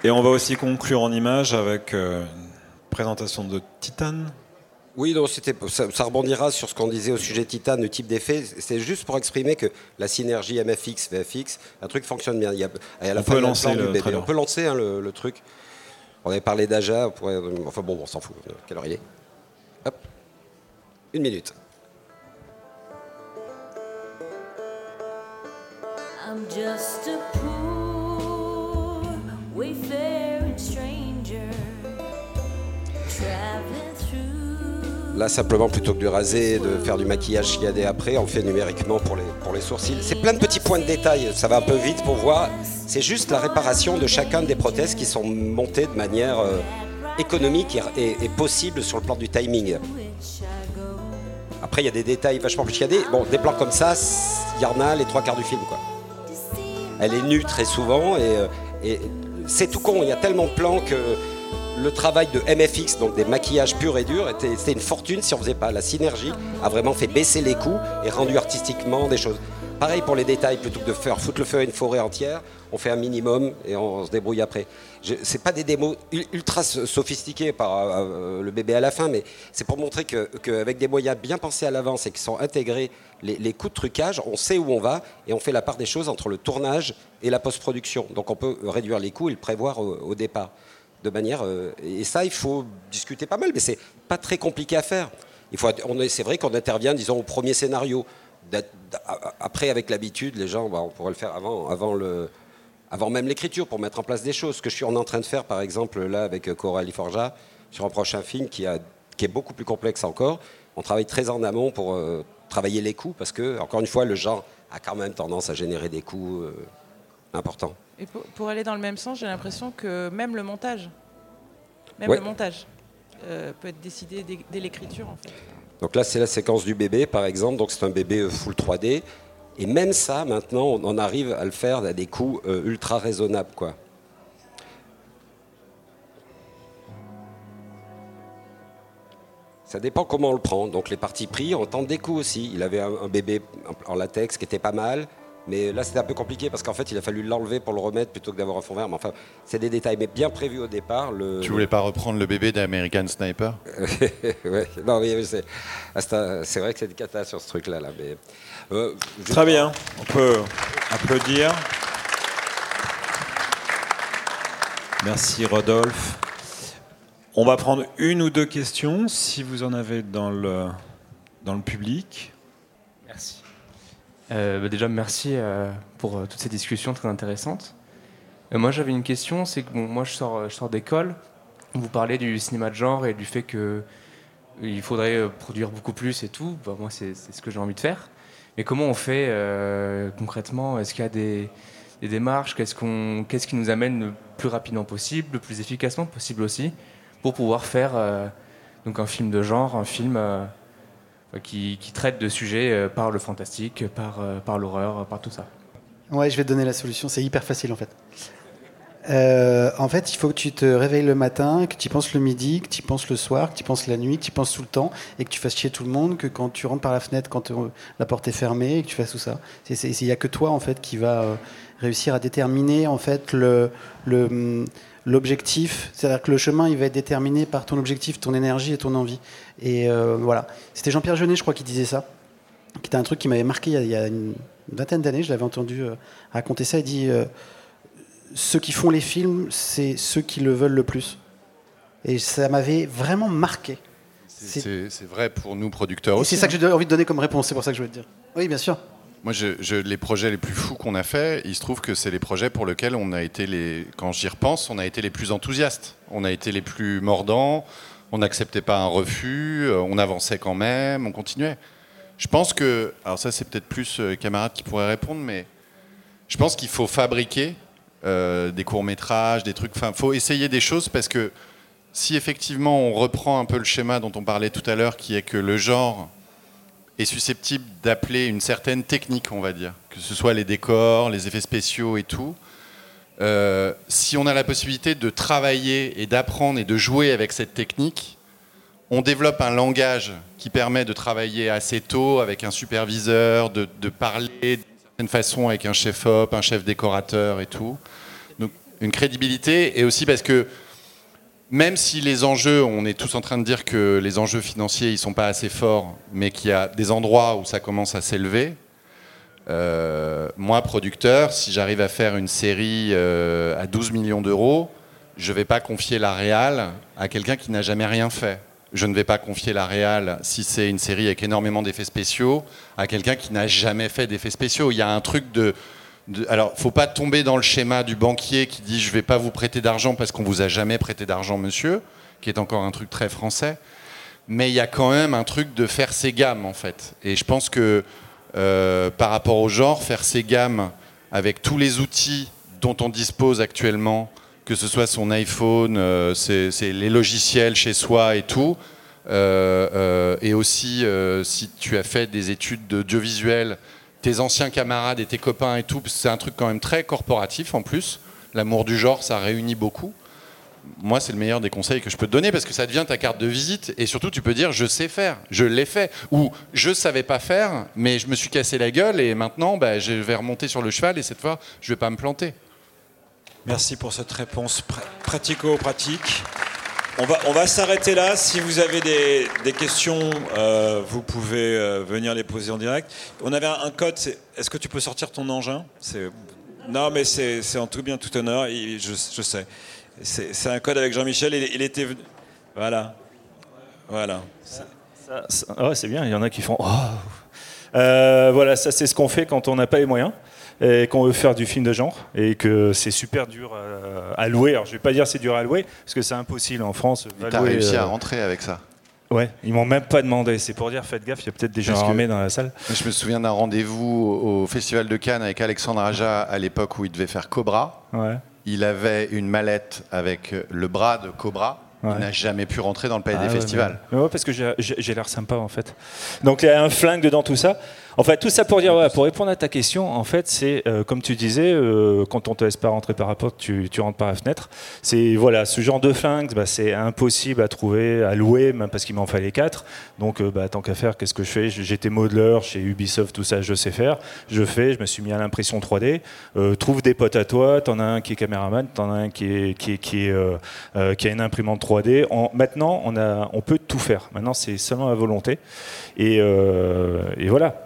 Et on va aussi conclure en image avec euh, une présentation de Titan. Oui, non, ça, ça rebondira sur ce qu'on disait au sujet Titan, le type d'effet. C'est juste pour exprimer que la synergie MFX, VFX, un truc fonctionne bien. Il y a, et à la On fin peut lancer plan le du bébé, trailer. On peut lancer hein, le, le truc. On avait parlé d'Aja, on pourrait- enfin bon, on s'en fout. Quelle heure il est Hop. Une minute. I'm just a poor, Là, simplement, plutôt que de raser de faire du maquillage des après, on fait numériquement pour les, pour les sourcils. C'est plein de petits points de détail. Ça va un peu vite pour voir. C'est juste la réparation de chacun des prothèses qui sont montées de manière euh, économique et possible sur le plan du timing. Après, il y a des détails vachement plus chiadés. Bon, des plans comme ça, il y en a les trois quarts du film, quoi. Elle est nue très souvent et, euh, et c'est tout con. Il y a tellement de plans que le travail de MFX, donc des maquillages purs et durs, était- c'était une fortune si on faisait pas. La synergie a vraiment fait baisser les coûts et rendu artistiquement des choses. Pareil pour les détails, plutôt que de faire foutre le feu à une forêt entière, on fait un minimum et on, se débrouille après. Je- C'est pas des démos ul- ultra so- sophistiquées par euh, le bébé à la fin, mais c'est pour montrer que- qu'avec des moyens bien pensés à l'avance et qui sont intégrés, les, coûts de trucage, on sait où on va et on fait la part des choses entre le tournage et la post-production. Donc on peut réduire les coûts et le prévoir au, départ. De manière, euh, et ça, il faut discuter pas mal, mais c'est pas très compliqué à faire. Il faut, c'est vrai qu'on intervient, disons, au premier scénario. après, avec l'habitude, les gens, bah, on pourrait le faire avant, avant, le, avant même l'écriture, pour mettre en place des choses. Ce que je suis en train de faire, par exemple, là, avec euh, Coralie Forja, sur un prochain film qui est beaucoup plus complexe encore. On travaille très en amont pour euh, travailler les coûts, parce que, encore une fois, le genre a quand même tendance à générer des coûts euh, importants. Et pour, pour aller dans le même sens, j'ai l'impression que même le montage, même Ouais. le montage euh, peut être décidé dès, dès l'écriture en fait. Donc là, c'est la séquence du bébé, par exemple. Donc c'est un bébé euh, full 3D. Et même ça, maintenant, on en arrive à le faire à des coûts ultra raisonnables, quoi. Ça dépend comment on le prend. Donc les parties pris, on tente des coups aussi. Il avait un, un bébé en- latex qui était pas mal. Mais là, c'était un peu compliqué parce qu'en fait, il a fallu l'enlever pour le remettre plutôt que d'avoir un fond vert. Mais enfin, c'est des détails, mais bien prévus au départ. Le... Tu voulais pas reprendre le bébé d'American Sniper? [laughs] Ouais, non, c'est ah, c'est c'est vrai que c'est une cata sur ce truc-là. Là, mais, euh, je- Très bien, on peut applaudir. Merci Rodolphe. On va prendre une ou deux questions, si vous en avez dans le, dans le public. Merci. Euh, bah déjà, merci euh, pour euh, toutes ces discussions très intéressantes. Moi, j'avais une question, c'est que bon, moi, je sors, je sors d'école. Vous parlez du cinéma de genre et du fait que euh, il faudrait produire beaucoup plus et tout. Bah, moi, c'est ce que j'ai envie de faire. Mais comment on fait concrètement? Est-ce qu'il y a des, des démarches? Qu'est-ce qu'on, qu'est-ce qui nous amène le plus rapidement possible, le plus efficacement possible aussi, pour pouvoir faire euh, donc un film de genre, un film euh, qui, traite de sujets euh, par le fantastique, par, par l'horreur, par tout ça. Ouais, je vais te donner la solution. C'est hyper facile en fait. En fait, il faut que tu te réveilles le matin, que tu y penses le midi, que tu y penses le soir, que tu penses la nuit, que tu penses tout le temps, et que tu fasses chier tout le monde, que quand tu rentres par la fenêtre, quand la porte est fermée, que tu fasses tout ça. Il n'y a que toi en fait qui va réussir à déterminer en fait le le, hum, l'objectif. C'est-à-dire que le chemin, il va être déterminé par ton objectif, ton énergie et ton envie. Et euh, voilà. C'était Jean-Pierre Jeunet, je crois, qui disait ça qui était un truc qui m'avait marqué il y a, une vingtaine d'années. Je l'avais entendu euh, raconter ça. Il dit euh, Ceux qui font les films, c'est ceux qui le veulent le plus. Et ça m'avait vraiment marqué. C'est vrai pour nous producteurs aussi. c'est ça que hein. j'ai envie de donner comme réponse. C'est pour ça que je voulais te dire. Oui, bien sûr. Moi, les projets les plus fous qu'on a fait, il se trouve que c'est les projets pour lesquels on a été les, quand j'y repense, on a été les plus enthousiastes. On a été les plus mordants. On n'acceptait pas un refus. euh, On avançait quand même. On continuait. Je pense que, alors ça, c'est peut-être plus euh, les camarades qui pourraient répondre, mais je pense qu'il faut fabriquer euh, des courts métrages, des trucs. Enfin, faut essayer des choses parce que si effectivement on reprend un peu le schéma dont on parlait tout à l'heure, qui est que le genre est susceptible d'appeler une certaine technique, on va dire, que ce soit les décors, les effets spéciaux et tout. Euh, si on a la possibilité de travailler et d'apprendre et de jouer avec cette technique, on développe un langage qui permet de travailler assez tôt avec un superviseur, de, de parler d'une certaine façon avec un chef-op, un chef décorateur et tout. Donc une crédibilité et aussi parce que même si les enjeux, on est tous en train de dire que les enjeux financiers ils sont pas assez forts, mais qu'il y a des endroits où ça commence à s'élever. euh, moi, producteur, si j'arrive à faire une série euh, à 12 millions d'euros, je ne vais pas confier la réal à quelqu'un qui n'a jamais rien fait. Je ne vais pas confier la réal, si c'est une série avec énormément d'effets spéciaux, à quelqu'un qui n'a jamais fait d'effets spéciaux. Il y a un truc de, de- alors, faut pas tomber dans le schéma du banquier qui dit je vais pas vous prêter d'argent parce qu'on vous a jamais prêté d'argent, monsieur, qui est encore un truc très français. Mais il y a quand même un truc de faire ses gammes en fait. Et je pense que euh, par rapport au genre, faire ses gammes avec tous les outils dont on dispose actuellement, que ce soit son iPhone, euh, c'est les logiciels chez soi et tout, euh, et aussi si tu as fait des études d'audiovisuel, tes anciens camarades et tes copains et tout, c'est un truc quand même très corporatif en plus. L'amour du genre, ça réunit beaucoup. Moi, c'est le meilleur des conseils que je peux te donner parce que ça devient ta carte de visite et surtout tu peux dire je sais faire, je l'ai fait ou je savais pas faire mais je me suis cassé la gueule et maintenant bah, je vais remonter sur le cheval et cette fois je vais pas me planter. Merci pour cette réponse pr- pratico-pratique. On va, on va s'arrêter là. Si vous avez des, des questions, euh, vous pouvez euh, venir les poser en direct. On avait un, code. Est-ce que tu peux sortir ton engin? Non, mais c'est en tout bien, tout honneur. je, je sais. C'est un code avec Jean-Michel. Il, était venu. Voilà. Voilà. C'est bien, il y en a qui font Oh Euh, voilà, ça c'est ce qu'on fait quand on n'a pas les moyens et qu'on veut faire du film de genre et que c'est super dur à, louer. Alors je vais pas dire c'est dur à louer parce que c'est impossible en France. T'as louer, réussi euh, à rentrer avec ça. Ouais, ils m'ont même pas demandé. C'est pour dire faites gaffe, il y a peut-être des gens armés dans la salle. Je me souviens d'un rendez-vous au Festival de Cannes avec Alexandre Aja à l'époque où il devait faire Cobra. Ouais. Il avait une mallette avec le bras de Cobra. Ouais. Il n'a jamais pu rentrer dans le palais Ah des ouais, festivals. mais- parce que j'ai l'air sympa en fait. Donc il y a un flingue dedans, tout ça. En fait, tout ça pour dire, pour répondre à ta question, en fait, c'est euh, comme tu disais, euh, quand on te laisse pas rentrer par la porte, tu, rentres par la fenêtre. C'est voilà, ce genre de flingue, bah, c'est impossible à trouver, à louer, même parce qu'il m'en fallait quatre. Donc, euh, bah, tant qu'à faire, qu'est-ce que je fais? J'étais modeler chez Ubisoft, tout ça, je sais faire. Je fais, je me suis mis à l'impression 3D. Euh, trouve des potes à toi. T'en as un qui est caméraman, t'en as un qui est a une imprimante 3D. En- maintenant, on peut tout faire. Maintenant, c'est seulement la volonté. Et voilà.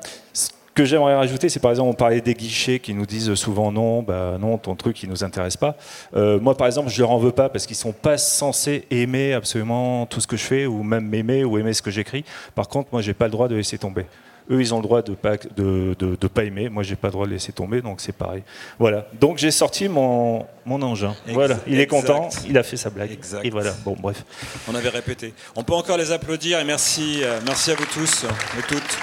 Ce que j'aimerais rajouter, c'est par exemple, on parlait des guichets qui nous disent souvent non, bah non, ton truc, il nous intéresse pas. Euh, moi, par exemple, je leur en veux pas parce qu'ils sont pas censés aimer absolument tout ce que je fais ou même m'aimer ou aimer ce que j'écris. Par contre, moi, j'ai pas le droit de laisser tomber. Eux, ils ont le droit de pas de, de, de pas aimer. Moi, j'ai pas le droit de laisser tomber, donc c'est pareil. Voilà. Donc j'ai sorti mon mon engin. voilà. Il est exact. content. Il a fait sa blague. Et voilà. Bon, bref. On avait répété. On peut encore les applaudir et merci, euh, merci à vous tous et toutes.